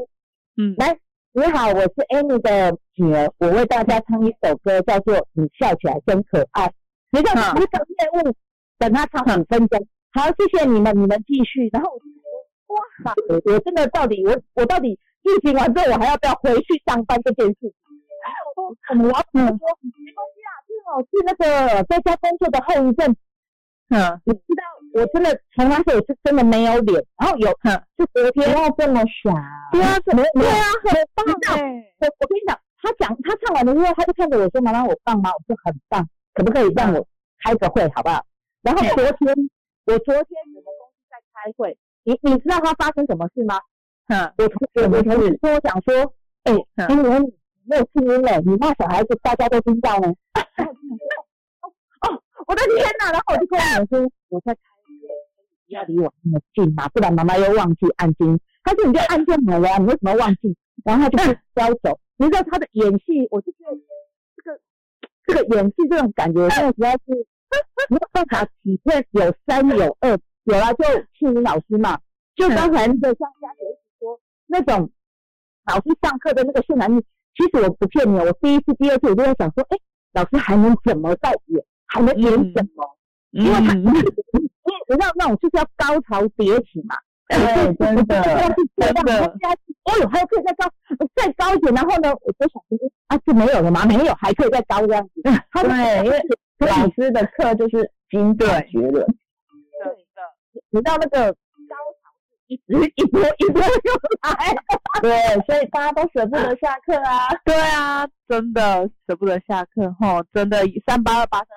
嗯，来。”你好，我是 Amy 的女儿，我为大家唱一首歌，叫做《你笑起来真可爱》。你个你等业务，等她唱五分钟。好，谢谢你们，你们继续。然后我就说，哇，我我真的到底，我我到底疫情完之后，我还要不要回去上班这件事情？我们老板说？没关系啊，正好是那个在家工作的后遗症。嗯，你知道，我真的从那时候是真的没有脸，然后有，就昨天不要这么傻，对啊，怎么对啊，很棒哎！我我跟你讲，他讲他唱完的之后，他就看着我说：“妈妈，我棒吗？”我说：“很棒，可不可以让我开个会，好不好？”然后昨天，我昨天我们公司在开会，你你知道他发生什么事吗？嗯，我同我我同事跟我讲说：“哎，你你没有听音了，你骂小孩子，大家都听到了。(laughs) ”我的天哪！然后我就跟我说：“我在开会，不要离我那么近嘛，不然妈妈又忘记按铃。”他说：“你就按就好了，你为什么忘记？”然后他就飘走。你知道他的演戏，我就觉得这个这个演戏这种感觉，现在实在是没有办法体会。有三有二，有了就庆云老师嘛。就刚才那个像佳姐说那种老师上课的那个渲染力，其实我不骗你，我第一次、第二次我就在想说：“哎，老师还能怎么再演？”还能演什么？因为他，你知道那种就是要高潮迭起嘛。对，真的，真的。哦哟，还有可以再高，再高一点。然后呢，我就想说，啊，这没有了吗？没有，还可以再高这样子。他对，因为老师的课就是精彩绝伦。对的，你到那个一直一波一波又来。对，所以大家都舍不得下课啊。对啊，真的舍不得下课吼，真的三八二八三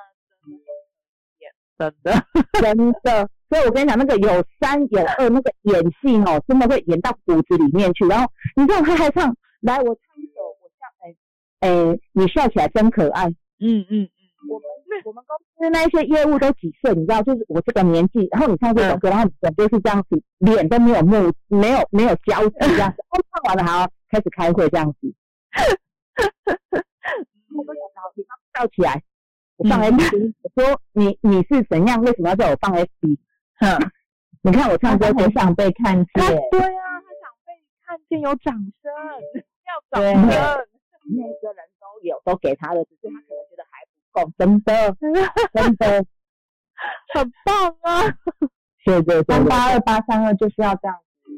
真的真的。所以我跟你讲，那个有三有二，那个演戏哦，真的会演到骨子里面去。然后你知道他还唱，来我唱一首，我笑，哎哎，你笑起来真可爱。嗯嗯嗯。我们我们公司那些业务都几岁，你知道，就是我这个年纪，然后你唱这首歌，然后脸就是这样子，脸都没有木，没有没有交织 (laughs) 这样子。哦，唱完了还要开始开会这样子。(laughs) 我们老师笑起来，我放 F B，我说你你是怎样？为什么要叫我放 F B？(laughs) 哼，你看我唱歌很想被看见。对啊，他想被看见，有掌声，要掌声。每个人都有，都给他的，只是他可能觉得还不够，真的，真的，(laughs) 很棒啊！对对对，三八二八三二就是要这样子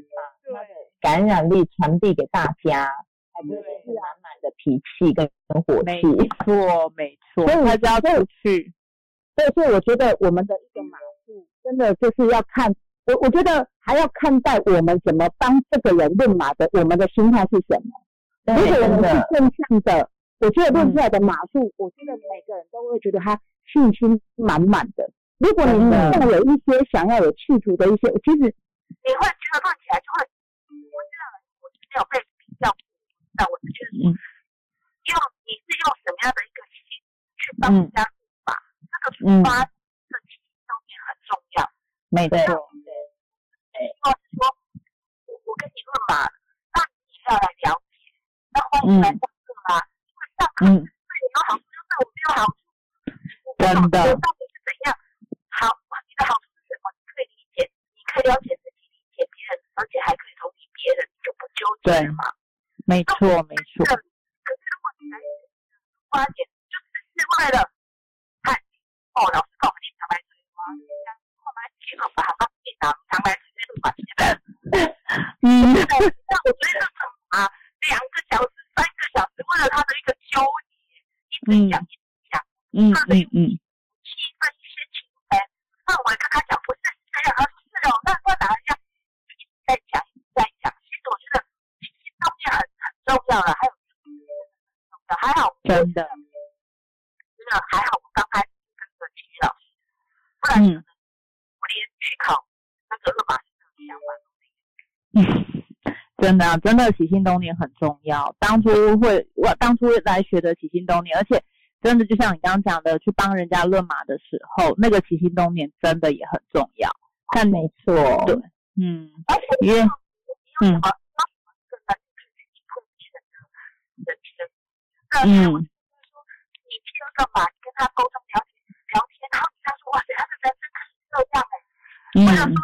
把感染力传递给大家，才不会是满满的脾气跟火气。没错，没错，所以还是要出去。对，所以我觉得我们的一个马术。真的就是要看我，我觉得还要看待我们怎么帮这个人论马的，我们的心态是什么。如果我们是正向的，我觉得论出来的马术，我觉得每个人都会觉得他信心满满的。如果你真的。有一些想要有企图的一些，其实你会觉得看起来就会，我知道我没有被比较，但我是觉得用你是用什么样的一个心去帮人家出发，这个出发。没错，对，或者说，我我跟你论马，那你也要来了解，那欢迎来上课啦。因为上课对你有好处，就对我没有好处。真的。到底是怎样？好，你的好处是什么？你可以理解，你可以了解自己，理解别人，而且还可以同理别人，就不纠结了嘛。没错，没错。可是如果你来出发点，就只是为了，看，哦，老师告诉你小白嘴吗？把它放电脑，长白直接就把钱。嗯，(laughs) 那我觉得啊，两个小时、为了他的一个纠结，一直讲、一直讲，嗯嗯嗯，气氛一些情感，那我跟他讲不是这样，而是哦，那那哪一样？一直在讲，一直在讲。其实我觉得信息上面很很重要了，还有还好，真的，真的还好，我刚开始跟着体育老师，不然。去考那个二马相关嗯，(laughs) 真的，真的起心动念很重要。当初会我当初来学的起心动念，而且真的就像你刚刚讲的，去帮人家论马的时候，那个起心动念真的也很重要。但，没错，对，嗯，而且因为嗯，嗯，你去干嘛？跟他沟通聊天聊天，然后他说哇塞，他的人生可以这样哎。或者说，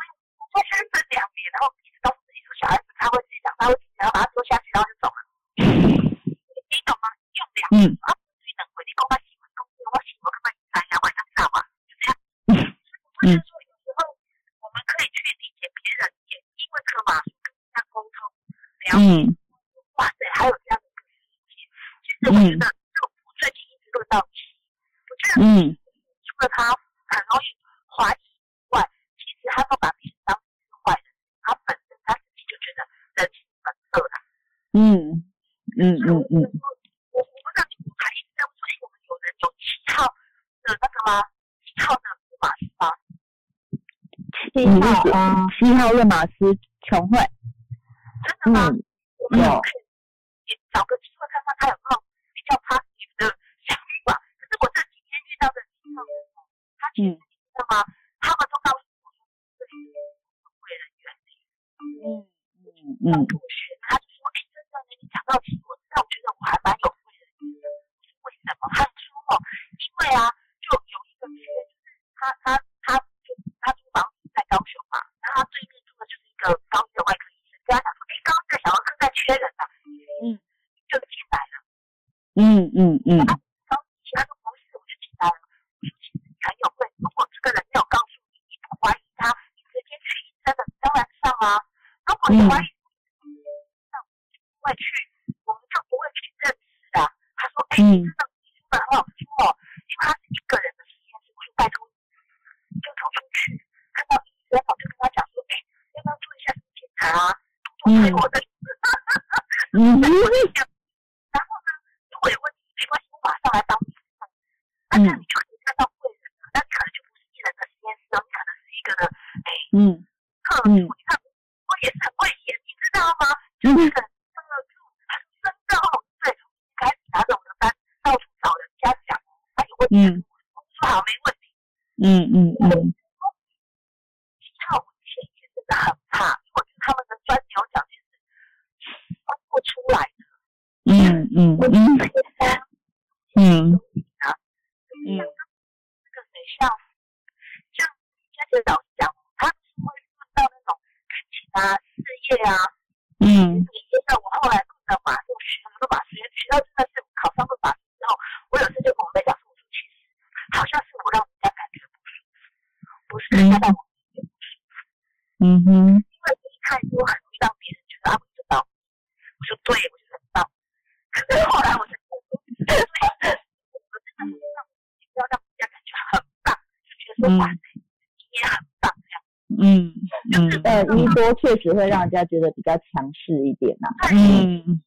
会让人家觉得比较强势一点呐，嗯，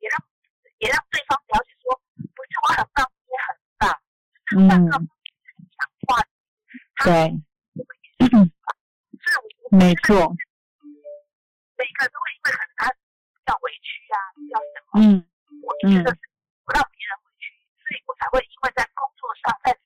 也让也让对方了解说，不是我很棒，你很棒，嗯，强化，对，(clears throat) 没错，每个人都会因为很单要委屈啊，要什么，嗯，我觉得不让别人委屈，所以我才会因为在工作上，在。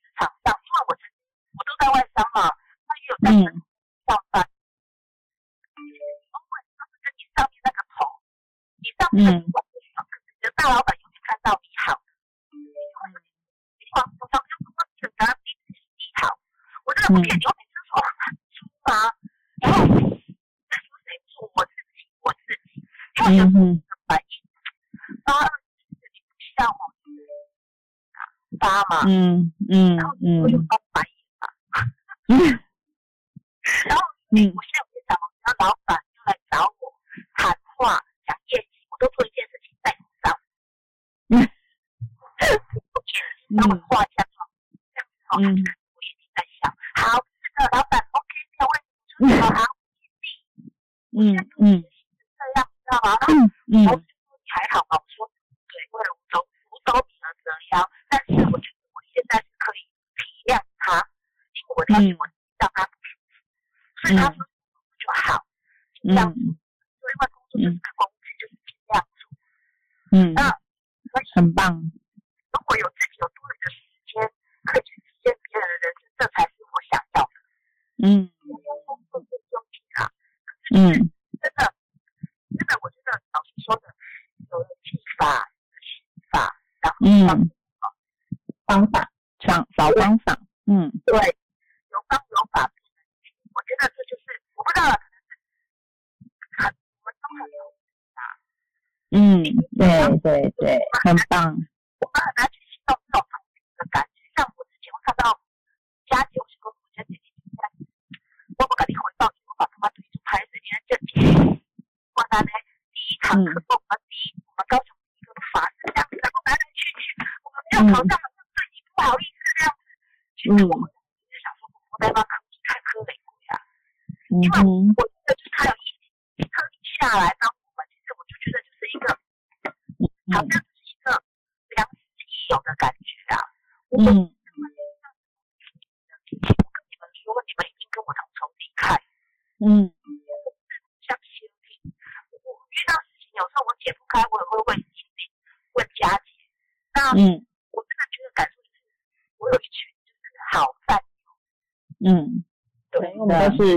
mm.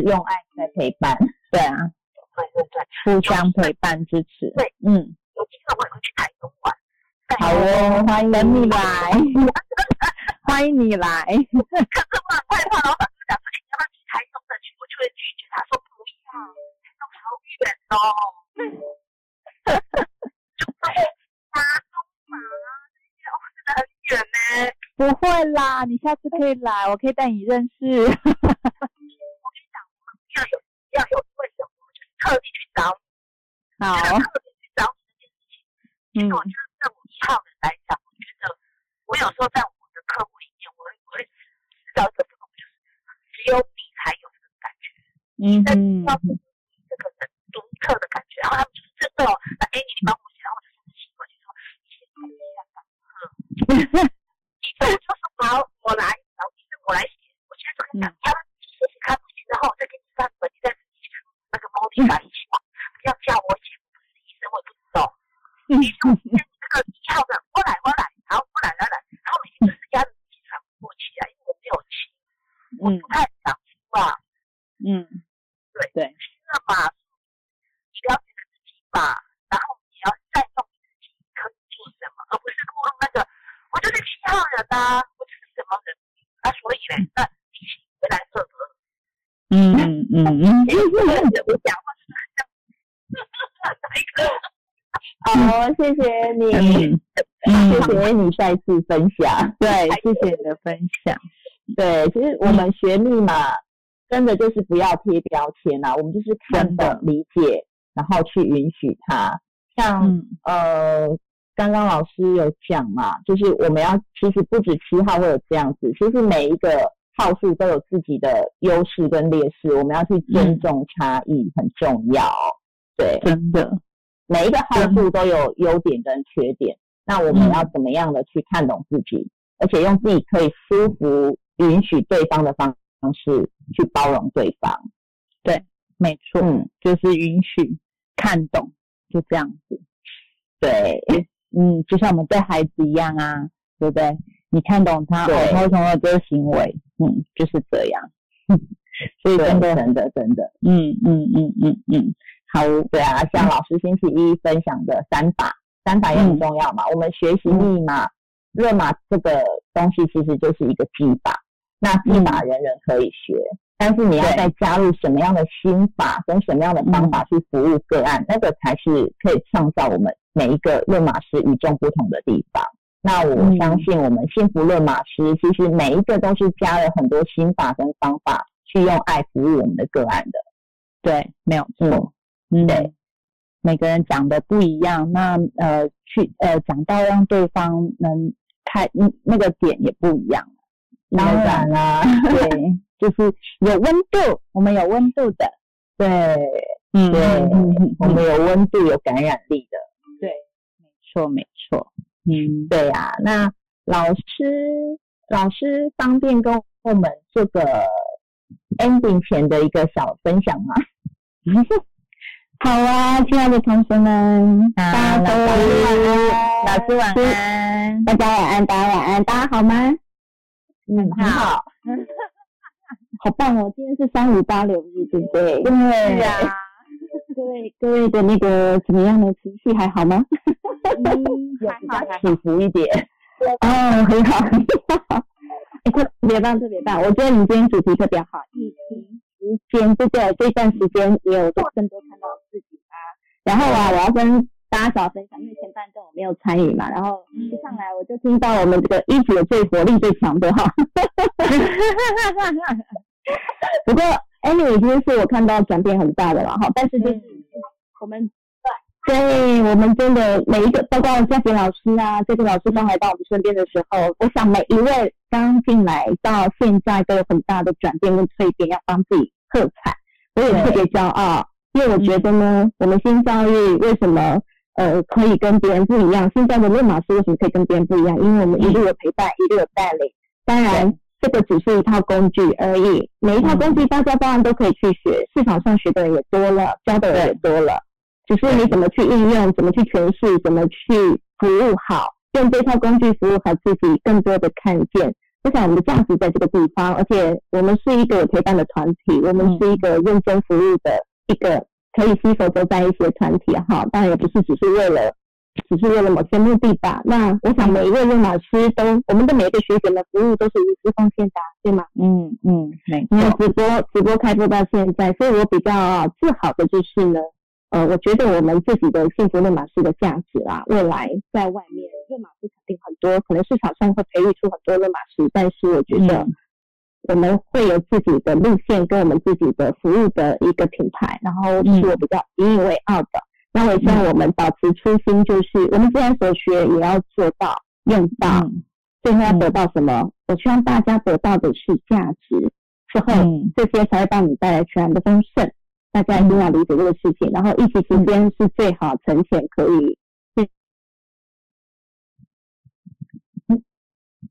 用爱在陪伴，(laughs) 对啊，对对对，互相陪伴支持，对，嗯，我今天我会去台东玩，好哦，欢迎你来，(laughs) 欢迎你来，可是我很害怕，老板就讲说，你要去台东的去？我就会拒绝他说不要，台东好远哦，(laughs) 哈哈，哈哈，打东嘛，我觉得很远呢，不会啦，你下次可以来，我可以带你认识。嗯在嗯要这个很独特的感觉，然后他们就是真的哦，那 Amy 你帮我写，然后我就甚至习惯就说，你写感觉像吧，嗯，你这就是好，我来，然后医生我来写，我现在就跟你讲，你要写写看不行，然后我再给你翻本，你再自己那个猫力感一下，不要叫我写，我不是医生，我也不知道。你说那个一号的，我来我来，然后我来来来，然后每天就是压着自己喘不过气来，因为我没有气，我嗯不太想出啊，嗯，那嘛，你了解了自己吧，然后你要善用你自己可以做什么，而不是录用那个我就是七号人呐、我就是什么人，那、所以嘞，那你回来做得，嗯嗯嗯嗯，我讲话是很像，哪一个？好，谢谢你，嗯谢谢你再次分享。对，谢谢你的分享。对，其实我们学密码真的就是不要贴标签啊，我们就是看真的。懂、理解，然后去允许它。像、嗯。呃，刚刚老师有讲嘛，就是我们要其实不止七号会有这样子，其实每一个号数都有自己的优势跟劣势，我们要去尊重差异，很重要。对，真的，每一个号数都有优点跟缺点，那我们要怎么样的去看懂自己，而且用自己可以舒服、允许对方的方方式去包容对方。对没错，嗯，就是允许看懂，就这样子。对，嗯，就像我们对孩子一样啊，对不对？你看懂他，对哦，他为什么有这个行为？嗯，就是这样。(laughs) 所以，真的，真的，真的，嗯嗯嗯嗯嗯，好，对啊，像老师星期一分享的三法，三法也很重要嘛。我们学习密码、热码这个东西，其实就是一个技法。那技法人人可以学，但是你要再加入什么样的心法跟什么样的方法去服务个案，那个才是可以创造我们每一个论马师与众不同的地方。那我嗯相信我们幸福论马师，其实每一个都是加了很多心法跟方法，去用爱服务我们的个案的。对，没有嗯错。嗯，对，每个人讲的不一样，那呃，去呃讲到让对方能看，嗯，那个点也不一样。当然啦、(laughs) 对，就是有温度，我们有温度的，对嗯对我们有温度、有感染力的。对。没错没错，嗯，对呀、那老师老师方便跟我们做个 ending 前的一个小分享吗？(laughs) 好啊，亲爱的同学们，大家老都师老师晚安，大家晚安，大家晚安，大家好吗？嗯，很好，(laughs) 好棒哦！今天是三五八六日，对不对？对呀啊，(laughs) 各位各位的那个怎么样呢？情绪还好吗？嗯 (laughs) 有比较起伏一点。哦，很好，很好。哎，特别棒，特别棒！我觉得你今天主题特别好，疫情时间，对不对？这段时间也有多更多看到自己啊。然后啊，我要跟大家小分享，因为前半段我没有参与嘛，然后一上来我就听到我们这个一姐最活力最强的哈。(laughs) 不过，anyway，已经是我看到转变很大的了哈。但是就是我们对我们真的每一个，包括佳杰老师啊，这个老师刚来到我们身边的时候，我想每一位刚进来到现在都有很大的转变跟蜕变，要帮自己喝彩，我也特别骄傲，因为我觉得呢，我们新教育为什么呃可以跟别人不一样？现在的论马师为什么可以跟别人不一样？因为我们一路有陪伴，一路有带领，当然。这个只是一套工具而已，每一套工具大家当然都可以去学，市场上学的人也多了，教的人也多了，只是你怎么去应用，怎么去诠释，怎么去服务好，用这套工具服务好自己，更多的看见。我想我们的价值在这个地方，而且我们是一个有陪伴的团体，我们是一个认真服务的一个可以吸收都在一些团体哈。当然也不是只是为了。只是为了某些目的吧。那我想每一位任老师都，我们的每一个学姐的服务都是无私奉献的，对吗？嗯嗯，没因为错，直播直播开播到现在，所以我比较自豪的就是呢，呃，我觉得我们自己的幸福论马师的价值啊，未来在外面论马师肯定很多，可能市场上会培育出很多论马师，但是我觉得嗯我们会有自己的路线跟我们自己的服务的一个品牌，然后嗯是我比较引以为傲的。那我希望我们保持初心，就是我们既然所学也要做到用到。嗯最后要得到什么？我希望大家得到的是价值，之后嗯这些才会帮你带来全然的丰盛。大家一定要理解这个事情。然后疫情期间是最好呈现可以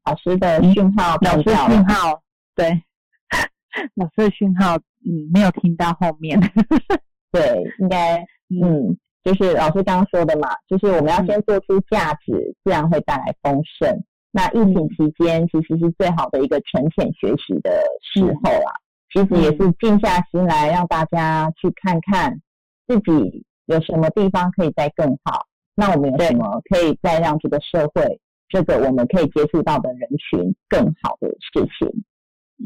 老师的讯号老师断掉了讯号对，(laughs) 老师的讯号嗯没有听到后面，(laughs) 对，应该嗯，就是老师刚刚说的嘛，就是我们要先做出价值，自然会带来丰盛。那疫情期间其实是最好的一个沉潜学习的时候啦，其实也是静下心来，让大家去看看自己有什么地方可以再更好。那我们有什么可以再让这个社会，这个我们可以接触到的人群更好的事情？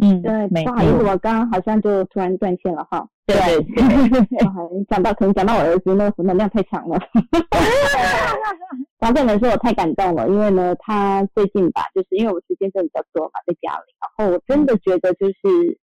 嗯，对，不好意思，我刚刚好像就突然断线了哈。对对 (laughs) 讲到可能讲到我儿子，那个能量太强了。然后这人说我太感动了，因为呢，他最近吧，就是因为我时间真的比较多嘛，在家里，然后我真的觉得就是，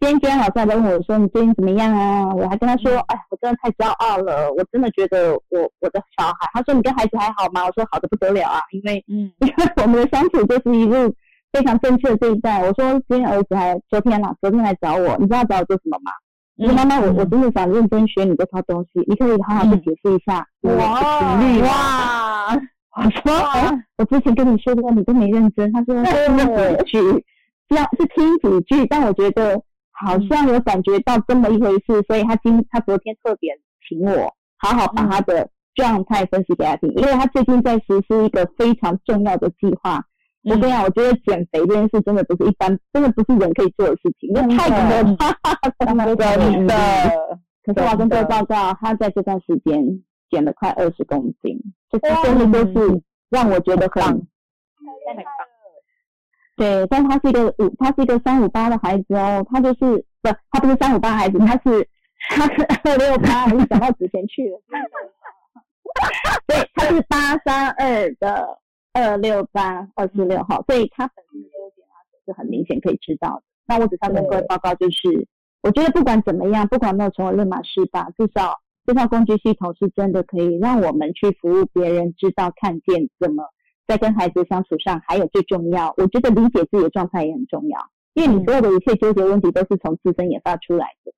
今天今天老师还在问我说你最近怎么样啊？我还跟他说，哎，我真的太骄傲了，我真的觉得我我的小孩，他说你跟孩子还好吗？我说好的不得了啊，因为嗯因为 (laughs) 我们的相处就是一路非常正确的对待。我说今天儿子还昨天啦，昨天来找我，你知道找我做什么吗？我说妈妈，我我真的想认真学你这套东西，你可以好好的解释一下我的频率？哇，(laughs) 我说，哎，我之前跟你说过，你都没认真。他说听几句，这样是听几句，但我觉得好像有感觉到这么一回事，所以他今他昨天特别请我好好把他的状态分析给他听，因为他最近在实施一个非常重要的计划。我跟你讲，我觉得减肥这件事真的不是一般，真的不是人可以做的事情，因为太可怕了，(laughs) 真的。可是我要跟各位报告，他在这段时间减了快二十公斤，这真的就是。让我觉得很对，但他是一个五，他是一个三五八的孩子哦，他就是不，他不是三五八孩子，他是他是二六八，我讲到之前去了，(laughs) 对，他是八三二的二六八二四六号，所以他本身的优点啊是很明显可以知道的。那我只是要跟各位报告，就是我觉得不管怎么样，不管有没有成为论马师吧，至少这套工具系统是真的可以让我们去服务别人，知道看见怎么在跟孩子相处上，还有最重要，我觉得理解自己的状态也很重要，因为你所有的一切纠结问题都是从自身研发出来的。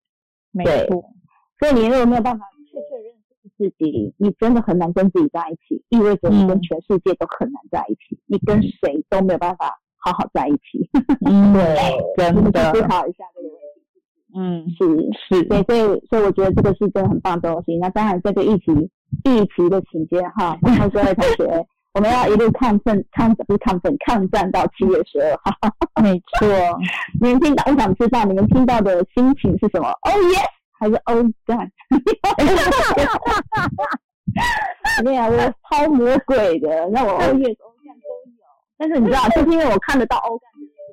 没对。错，所以你如果没有办法自己，你真的很难跟自己在一起，意味着你跟嗯全世界都很难在一起，你跟谁都没有办法好好在一起。(laughs) 嗯，真真的思，考一下这个问题。嗯，是是，对，所以所以我觉得这个是真的很棒的东西。那当然，这个疫情疫情的情节哈，(laughs) 然后各位同学，我们要一路抗奋抗不是抗奋抗战到七月十二号。没错，(laughs) 你们听到，我想知道你们听到的心情是什么？Oh yes，还是 Oh God？我跟你讲，我超魔鬼的，让我 Oh yes Oh God 都有。但是你知道，就是因为我看得到 Oh God，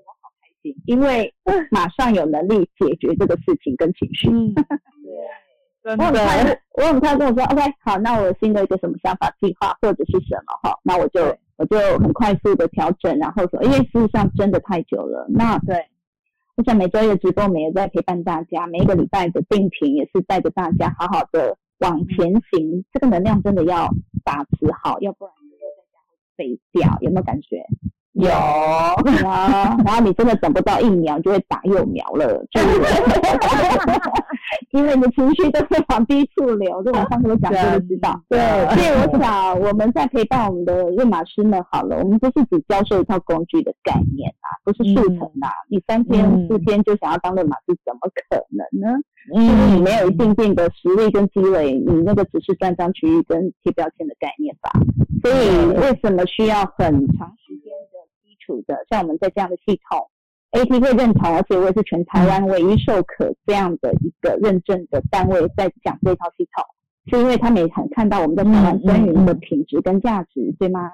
我好开心，因为马上有能力解决这个事情跟情绪。(laughs) 嗯，真我很快，，我很快跟我说，OK，好，那我有新的一个什么想法、计划或者是什么哈，那我就我就很快速的调整，然后说，因为事实上真的太久了，那对，我想每周一的直播，我们也在陪伴大家，每一个礼拜的定频也是带着大家好好的往前行，这个能量真的要把持好，要不然你就在家会废掉，有没有感觉？有啊，然后你真的等不到疫苗，就会打幼苗了，就 (laughs) 是因为你的情绪都会往低处流，这我上次有讲过就知道。对，所以我想我们在陪伴我们的润马师们好了，我们不是只教授一套工具的概念啊，不是速成啊，你三天嗯四天就想要当润马师，怎么可能呢？嗯就是你没有一定定的实力跟积累，你那个只是断章取义跟贴标签的概念吧。所以为什么需要很长时间的像我们在这样的系统，AT 会认同，而且我也是全台湾唯一授可这样的一个认证的单位在讲这套系统，是因为他们也很看到我们在台湾耕耘的品质跟价值，对吗？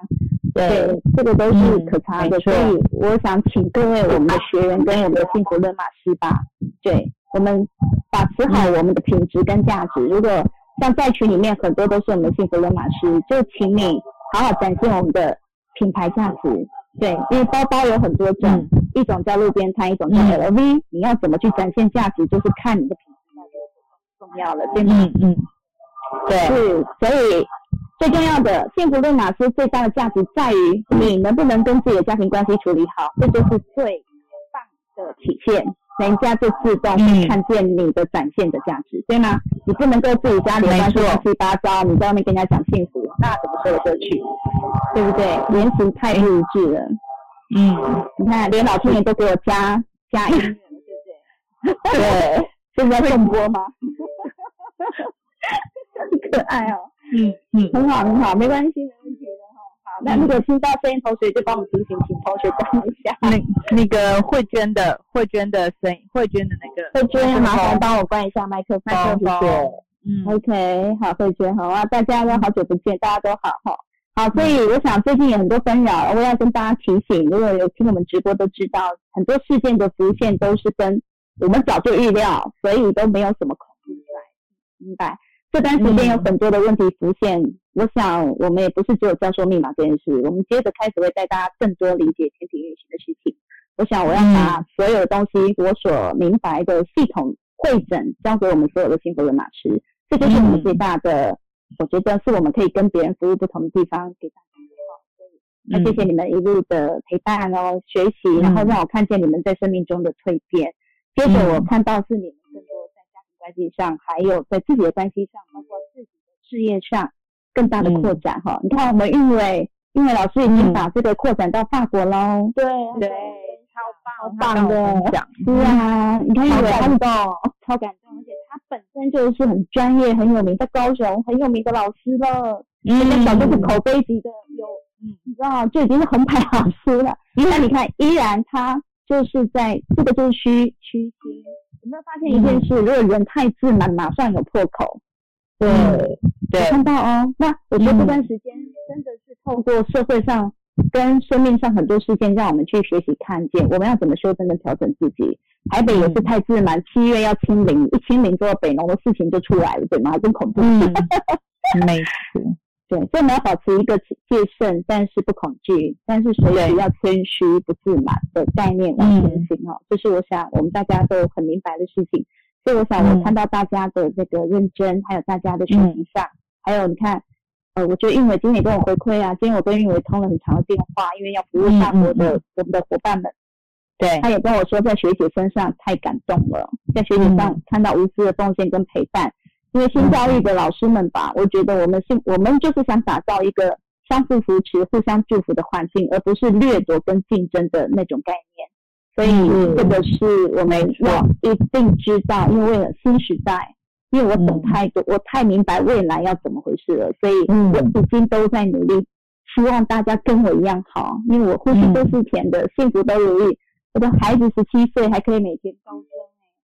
对，这个都是可查的，嗯所以我想请各位我们的学员跟我们的幸福论马师吧，对我们把持好我们的品质跟价值。如果像在群里面很多都是我们的幸福论马师，就请你好好展现我们的品牌价值。对，因为包包有很多种，嗯。一种叫路边摊，一种叫嗯。LV，、你要怎么去展现价值，就是看你的品质那就重要了，对吗？嗯嗯，对，是，所以最重要的，幸福论马斯最大的价值在于你能不能跟自己的家庭关系处理好，这就是最棒的体现。人家就自动会看见你的展现的价值，对吗？你不能够自己家里乱七八糟，你在外面跟人家讲幸福，那怎么说得过去？对不对？言行太不一致了。嗯，你看，连老天爷都给我加加音乐了，对不对？对，现在重播吗？(laughs) 很可爱哦。嗯嗯，很好很好，没关系，那如果听到声音，同学就帮我提醒，请同学关一下。那那个慧娟的慧娟的声音，慧娟的那个慧娟，麻烦帮我关一下麦克风，麦克风谢谢。嗯 OK，好，慧娟，好啊，大家都好久不见，大家都好哈。好，所以我想最近有很多纷扰，我要跟大家提醒，如果有听我们直播都知道，很多事件的浮现都是跟我们早就预料，所以都没有什么恐惧来，明白？这段时间有很多的问题浮现，我想我们也不是只有教授密码这件事，我们接着开始会带大家更多理解天体运行的事情。我想我要把所有的东西我所明白的系统会诊交给我们所有的幸福人马师，这就是我们最大的，我觉得是我们可以跟别人服务不同的地方给大家那谢谢你们一路的陪伴哦，学习，然后让我看见你们在生命中的蜕变。接着我看到是你们更多在家庭关系上，还有在自己的关系上，包括自己的事业上更大的扩展哈。你看我们韵伟，韵伟老师已经把这个扩展到法国喽。对对，超棒棒的，是啊，你看韵伟他是超感动，而且他本身就是很专业、很有名，在高雄很有名的老师了，人家小就是口碑级的，有，嗯，你知道就已经是红牌老师了。那你看，依然他就是在这个就是虚虚心。有没有发现一件事？如果人太自满，马上有破口。对，对看到哦。那我觉得这段时间真的是透过社会上跟生命上很多事件，让我们去学习看见我们要怎么修正跟调整自己。台北也是太自满，七月要清零，一清零之后，北农的事情就出来了，对吗？真恐怖。嗯，没错，(laughs) 对，所以我们要保持一个戒慎，但是不恐惧，但是随时要谦虚不自满的概念往前行哦。这是我想我们大家都很明白的事情。所以我想我看到大家的这个认真，还有大家的学习上，还有你看，呃，我觉得运伟今天也跟我回馈啊，今天我跟运伟通了很长的电话，因为要服务上我的我们的伙伴们。对，他也跟我说，在学姐身上太感动了，在学姐上看到无私的奉献跟陪伴。因为新教育的老师们吧，我觉得我们是，我们就是想打造一个相互扶持、互相祝福的环境，而不是掠夺跟竞争的那种概念。所以这个是我们要一定知道，因为为了新时代，因为我懂太多，我太明白未来要怎么回事了，所以我已经都在努力，希望大家跟我一样好，因为我呼吸都是甜的，幸福都如意。我的孩子十七岁，还可以每天高中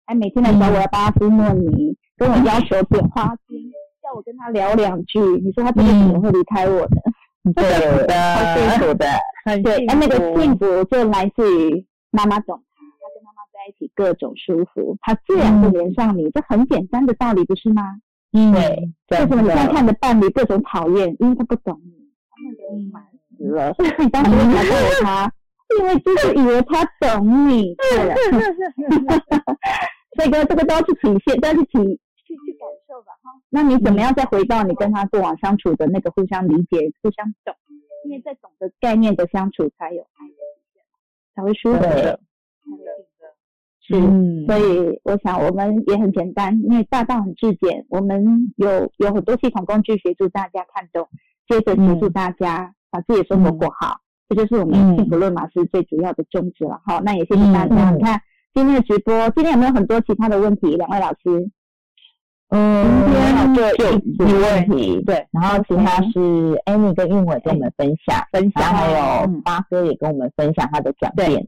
还每天来找我要帮他敷诺尼，跟我要求点花精，叫我跟他聊两句。你说他这个怎么会离开我呢？对 (laughs) 的，好幸福的，对，哎，那个幸福就来自于妈妈懂他，他跟妈妈在一起各种舒服，他自然会连上你，这很简单的道理，不是吗？嗯，对。为什么你现在看的伴侣各种讨厌？因为他不懂你，他们都烦死了。你 (laughs) 当时为什么为他？因为就是以为他懂你，(laughs) 对，(laughs) 所以哥这个都要去体现，都要去体去去感受吧，哈。那你怎么样再回到你跟他过往相处的那个互相理解、互相懂？因为在懂的概念的相处，才有才会舒服的。是，所以我想我们也很简单，因为大道很质简，我们有有很多系统工具协助大家看懂，接着协助大家把自己的生活过好。这就是我们幸福论马师最主要的宗旨了哈。那也谢谢大家。你看今天的直播，今天有没有很多其他的问题？两位老师，嗯，今天就一题问题，对，然后其他是 Amy 跟韵伟跟我们分享，分享，还有八哥也跟我们分享他的转变。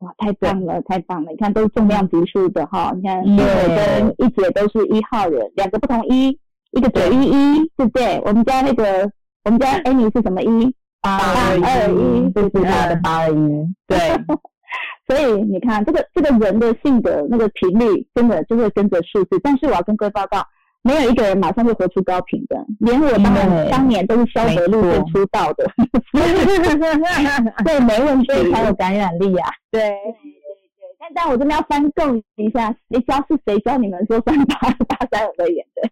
哇，太棒了，太棒了！你看都是重量级数的哈。你看韵伟跟一姐都是一号人，两个不同一，一个九一一，对不对？我们家那个，我们家 Amy 是什么一？八二一，就是他的八二一，(laughs) 对，所以你看这个这个人的性格那个频率，真的就会跟着数字。但是我要跟各位报告，没有一个人马上会活出高频的，连我当然当年都是消德路线出道的，(laughs) 对，没问题，才有感染力啊。对对对，但但我真的要翻供一下，谁教是谁教你们说三八八三五的眼的？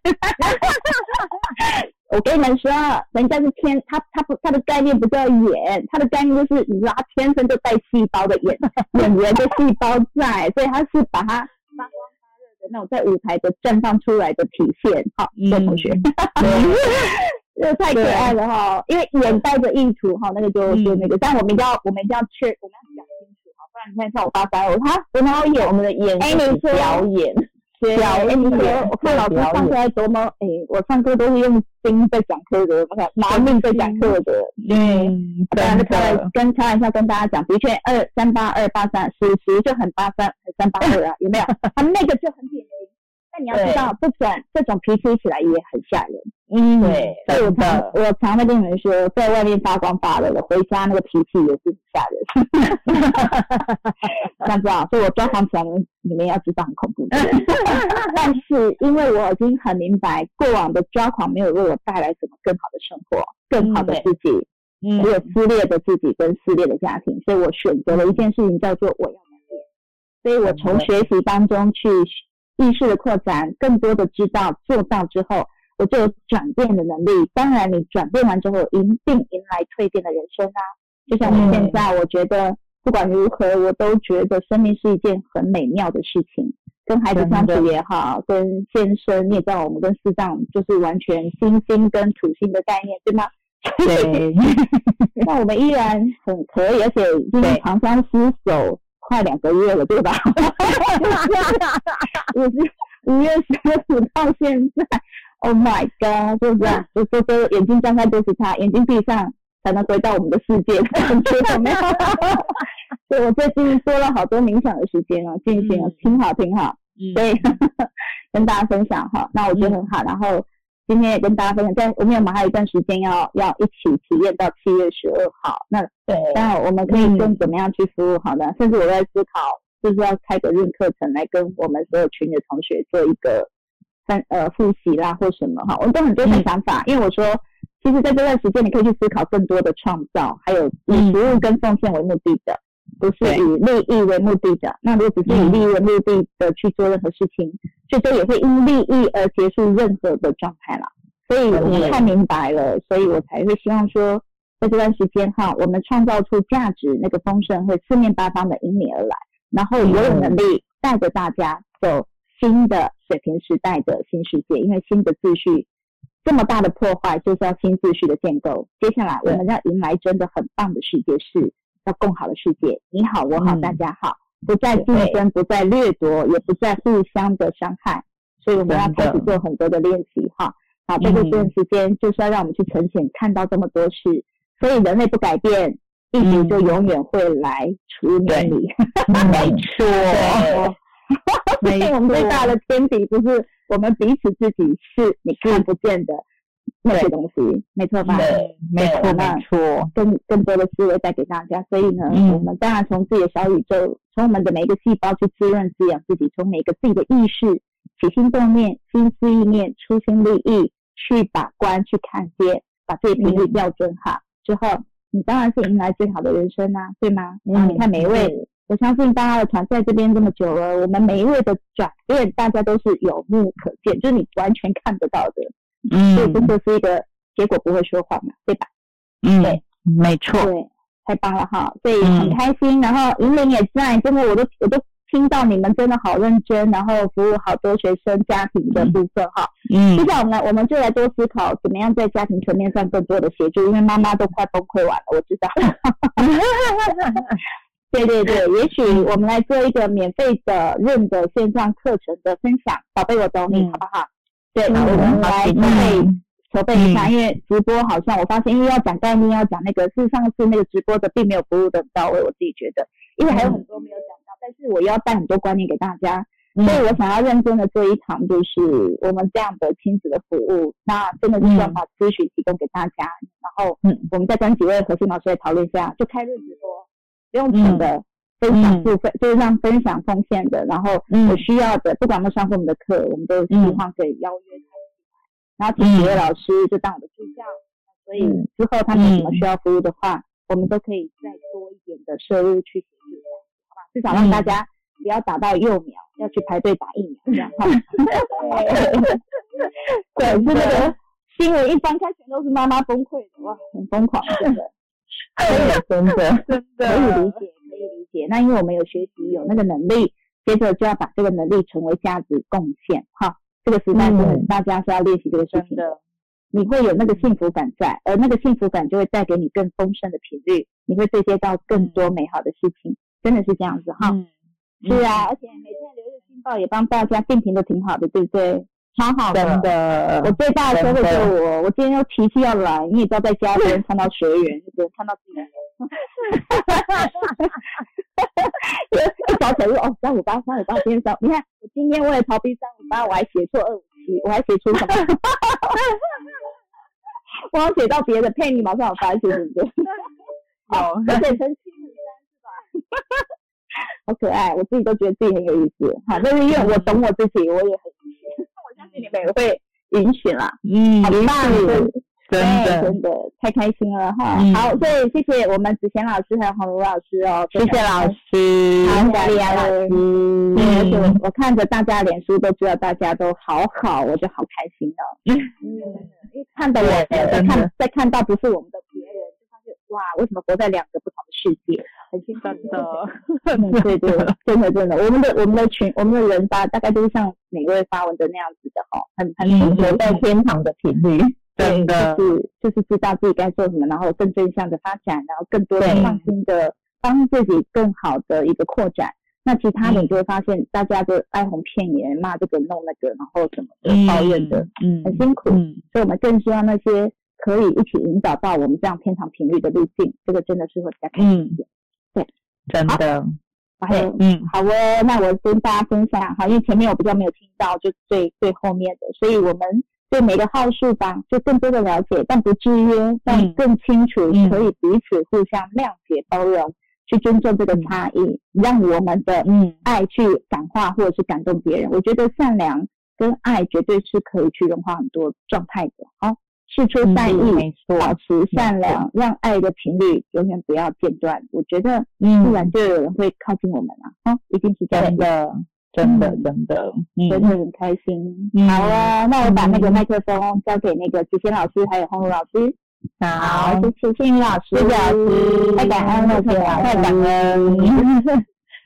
(laughs) 我跟你们说，人家是天，他他不他的概念不叫演，他的概念就是你知道，他天生就带细胞的演 (laughs) 演员的细胞在，所以他是把他发光发热的那种在舞台的绽放出来的体现。好，各位同学，(laughs) (laughs) 这太可爱了哈！因为眼带着意图哈，那个就就那个，但我们要我们一定要确我们要讲清楚哈，不然你看像我爸三，我他我哪有演我们的演哎，你说表演，表哎，你说我看老师上课还多么哎，我上课都是用心在讲课的，我看拿命在讲课的，嗯，当然真开玩的，跟开玩笑跟大家讲，的确二三八二八三属实就很八三很三八二啊，有没有？(laughs) 他们那个就很典型。但你要知道，不准这种脾气起来也很吓人。嗯，对所以我常我常会跟你们说，在外面发光发热的，回家那个脾气也是很吓人。(laughs) 这样子啊，所以我抓狂起来，你们要知道很恐怖的。(laughs) 但是因为我已经很明白，过往的抓狂没有为我带来什么更好的生活、更好的自己，嗯只有撕裂的自己跟撕裂的家庭，所以我选择了一件事情叫做我要改变。所以我从学习当中去意识的扩展，更多的知道做到之后，我就有转变的能力。当然，你转变完之后，一定迎来蜕变的人生啊！就像我现在，我觉得不管如何，我都觉得生命是一件很美妙的事情。跟孩子相处也好，跟先生，你也知道，我们跟四藏就是完全星星跟土星的概念，对吗？对，(laughs) 那我们依然很可以，而且已经对长相厮守快两个月了，对吧？五 (laughs) 十五月十五到现在，Oh my God，就这样，就就就眼睛张开就是他，眼睛闭上才能回到我们的世界，你觉得没有？(laughs) 对，我最近多了好多冥想的时间哦，进行了，挺好挺好。嗯所以 (laughs) 跟大家分享哈，那我觉得很好。然后今天也跟大家分享，在我们有马还有一段时间要要一起体验到七月十二号。那对，当然我们可以更怎么样去服务好呢？甚至我在思考，是不是要开个润课程来跟我们所有群的同学做一个翻呃复习啦或什么哈，我都很多的想法，因为我说。其实，在这段时间，你可以去思考更多的创造，还有以服务跟奉献为目的的，不是以利益为目的的。那如果只是以利益为目的的去做任何事情，最终也会因利益而结束任何的状态啦。所以我对看明白了，所以我才会希望说，在这段时间哈，我们创造出价值，那个丰盛会四面八方的迎你而来，然后我有能力带着大家走新的水平时代的新世界，因为新的秩序这么大的破坏，就是要新秩序的建构。接下来我们要迎来真的很棒的世界，是要更好的世界。你好，我好，嗯大家好，不再竞争，不再掠夺，也不再互相的伤害。所以我们要开始做很多的练习哈。好，在这段时间就是要让我们去呈现，看到这么多事。所以人类不改变，地球就永远会来除灭你。没错，(laughs) 我们最大的天敌就是我们彼此自己，是你看不见的那些东西，没错吧？对没错，那没错，更更多的思维带给大家。所以呢，嗯我们当然从自己的小宇宙，从我们的每一个细胞去滋润滋养自己，从每个自己的意识起心动念、心思意念、初心立意去把关、去看见，把自己频率调准好之后，你当然是迎来最好的人生啊，对吗？然后你看每一位。我相信大家的团在这边这么久了，我们每一位的转变，大家都是有目可见，就是你完全看得到的。嗯所以这嗯就是一个结果不会说谎嘛，对吧？嗯对，没错，对，太棒了哈！所以嗯很开心，然后银玲也在，真的我都我都听到你们真的好认真，然后服务好多学生家庭的部分哈。嗯接下来我们我们就来多思考怎么样在家庭层面上更多的协助，因为妈妈都快崩溃完了，我知道。(laughs) 对对对，也许我们来做一个免费的润的线上课程的分享，宝贝，我懂你，嗯。好不好？对，嗯我们来筹备嗯。筹备一下，因为直播好像我发现，因为要讲概念，要讲那个，事实上次那个直播的并没有服务的到位，我自己觉得，因为还有很多没有讲到，但是我要带很多观念给大家，所以我想要认真的做一场，就是我们这样的亲子的服务，那真的是要把咨询提供给大家，然后嗯。我们再跟几位核心老师来讨论一下，就开论直播，不用钱的。分享付费、就是让分享奉献的，然后有需要的，不管有没有上过我们的课，我们都希望可以邀约他进来，然后请几位老师就当我的助教，所以之后他们有什么需要服务的话，我们都可以再多一点的收入去协助，好吧？至少让大家不要打到幼苗，要去排队打疫苗，这样。(laughs) (laughs) 哈。对，是那个新闻一翻开，全都是妈妈崩溃的，哇，很疯狂，真的，真的，真的 (laughs) 可以理解，可以理解。那因为我们有学习，有那个能力，接着就要把这个能力成为价值贡献，哈。这个时代真的嗯大家是要练习这个事情的，你会有那个幸福感在，而那个幸福感就会带给你更丰盛的频率，你会对接到更多美好的事情，真的是这样子哈。嗯，是啊，而且每天的《流日新报》也帮大家定评的挺好的，对不对？超好的。真的，我最大的收获就是我，我今天又脾气要来，你也知道，在家不能看到学员，就只能看到自己人。一早起来就哦，三五八，三五八，今天三，你看我今天为了逃避三五八，我还写错二五七，我还写出什么？(laughs) 我要写到别的，佩妮马上有发现，对不对？有我写成七五三是吧？(laughs) 好可爱，我自己都觉得自己很有意思。好，但是因为我懂我自己，我也很你们也会允许了。嗯，好棒，真的对真的太开心了哈。嗯好，所以谢谢我们子贤老师还有洪茹老师哦，谢谢老师。好，雅丽亚老师，嗯，而且我我看着大家脸书都知道大家都好好，我就好开心哦。嗯，看到我对再看再看到不是我们的别人，就发现哇，为什么活在两个不同的世界？很兴奋真的，嗯，(laughs) 对对，真的真的，我们的我们的群我们的人吧，大概就是像每位发文的那样子的哦，很很嗯活在天堂的频率。真的对就是就是知道自己该做什么，然后更正向的发展，然后更多的对创新的帮自己更好的一个扩展。那其他的你就会发现，大家都哀鸿遍野，骂这个弄那个，然后什么的抱怨的，嗯，很辛苦。嗯，所以我们更希望那些可以一起引导到我们这样天堂频率的路径，这个真的是会比较开心一点。真的，OK，嗯，好哦，那我跟大家分享哈，因为前面我比较没有听到，就最最后面的，所以我们对每个号数吧，就更多的了解，但不制约，但更清楚，嗯可以彼此互相谅解、包容，去尊重这个差异，让我们的嗯爱去感化或者是感动别人。我觉得善良跟爱绝对是可以去融化很多状态的。好，事出善意，嗯没错。保持善良，让爱的频率永远不要间断。我觉得自嗯，然就有人会靠近我们了，哈、一定是这样真的，真的，嗯真的，真的很开心。嗯。好啊，那我把那个麦克风交给那个子谦老师还有洪茹老师。好，谢谢幸运老师，谢谢老师太感恩了，太太感恩，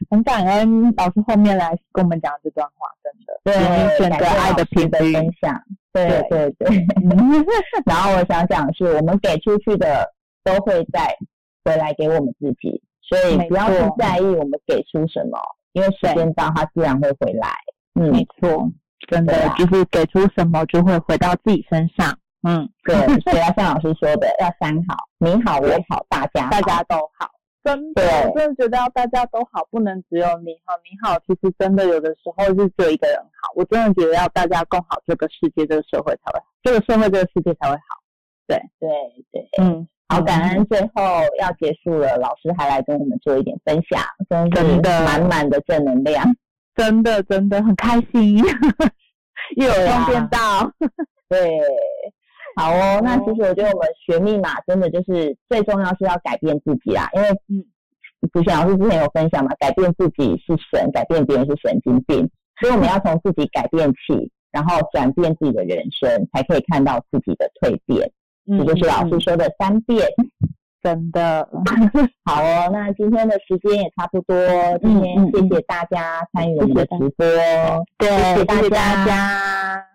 很感恩老师后面来跟我们讲这段话，真的，对，选择爱的频老师的率，分享，对对。对。(laughs) 然后我想讲的是，我们给出去的都会再回来给我们自己，所以不要去在意我们给出什么，因为时间到，它自然会回来。嗯，没错，真的啊。就是给出什么就会回到自己身上，嗯，对，所以要像老师说的，要三好，你好，我好，大家大家都好。真的，我真的觉得要大家都好，不能只有你好。你好，其实真的有的时候是只有一个人好。我真的觉得要大家共好，这个世界、这个社会才会好，这个社会、这个世界才会好。对对对。嗯，好，感恩最后要结束了，老师还来跟我们做一点分享，真的满满的正能量。真的真的很开心，(laughs) 又有啊用变到。对，好哦。那其实我觉得我们学密码真的就是最重要是要改变自己啦，因为嗯，主持老师之前有分享嘛，改变自己是神，改变别人是神经病，所以我们要从自己改变起，然后转变自己的人生，才可以看到自己的蜕变。嗯这就是老师说的三变。真的，(laughs) 好哦，那今天的时间也差不多，今天谢谢大家参与我们的直播，对，谢谢大谢谢大家。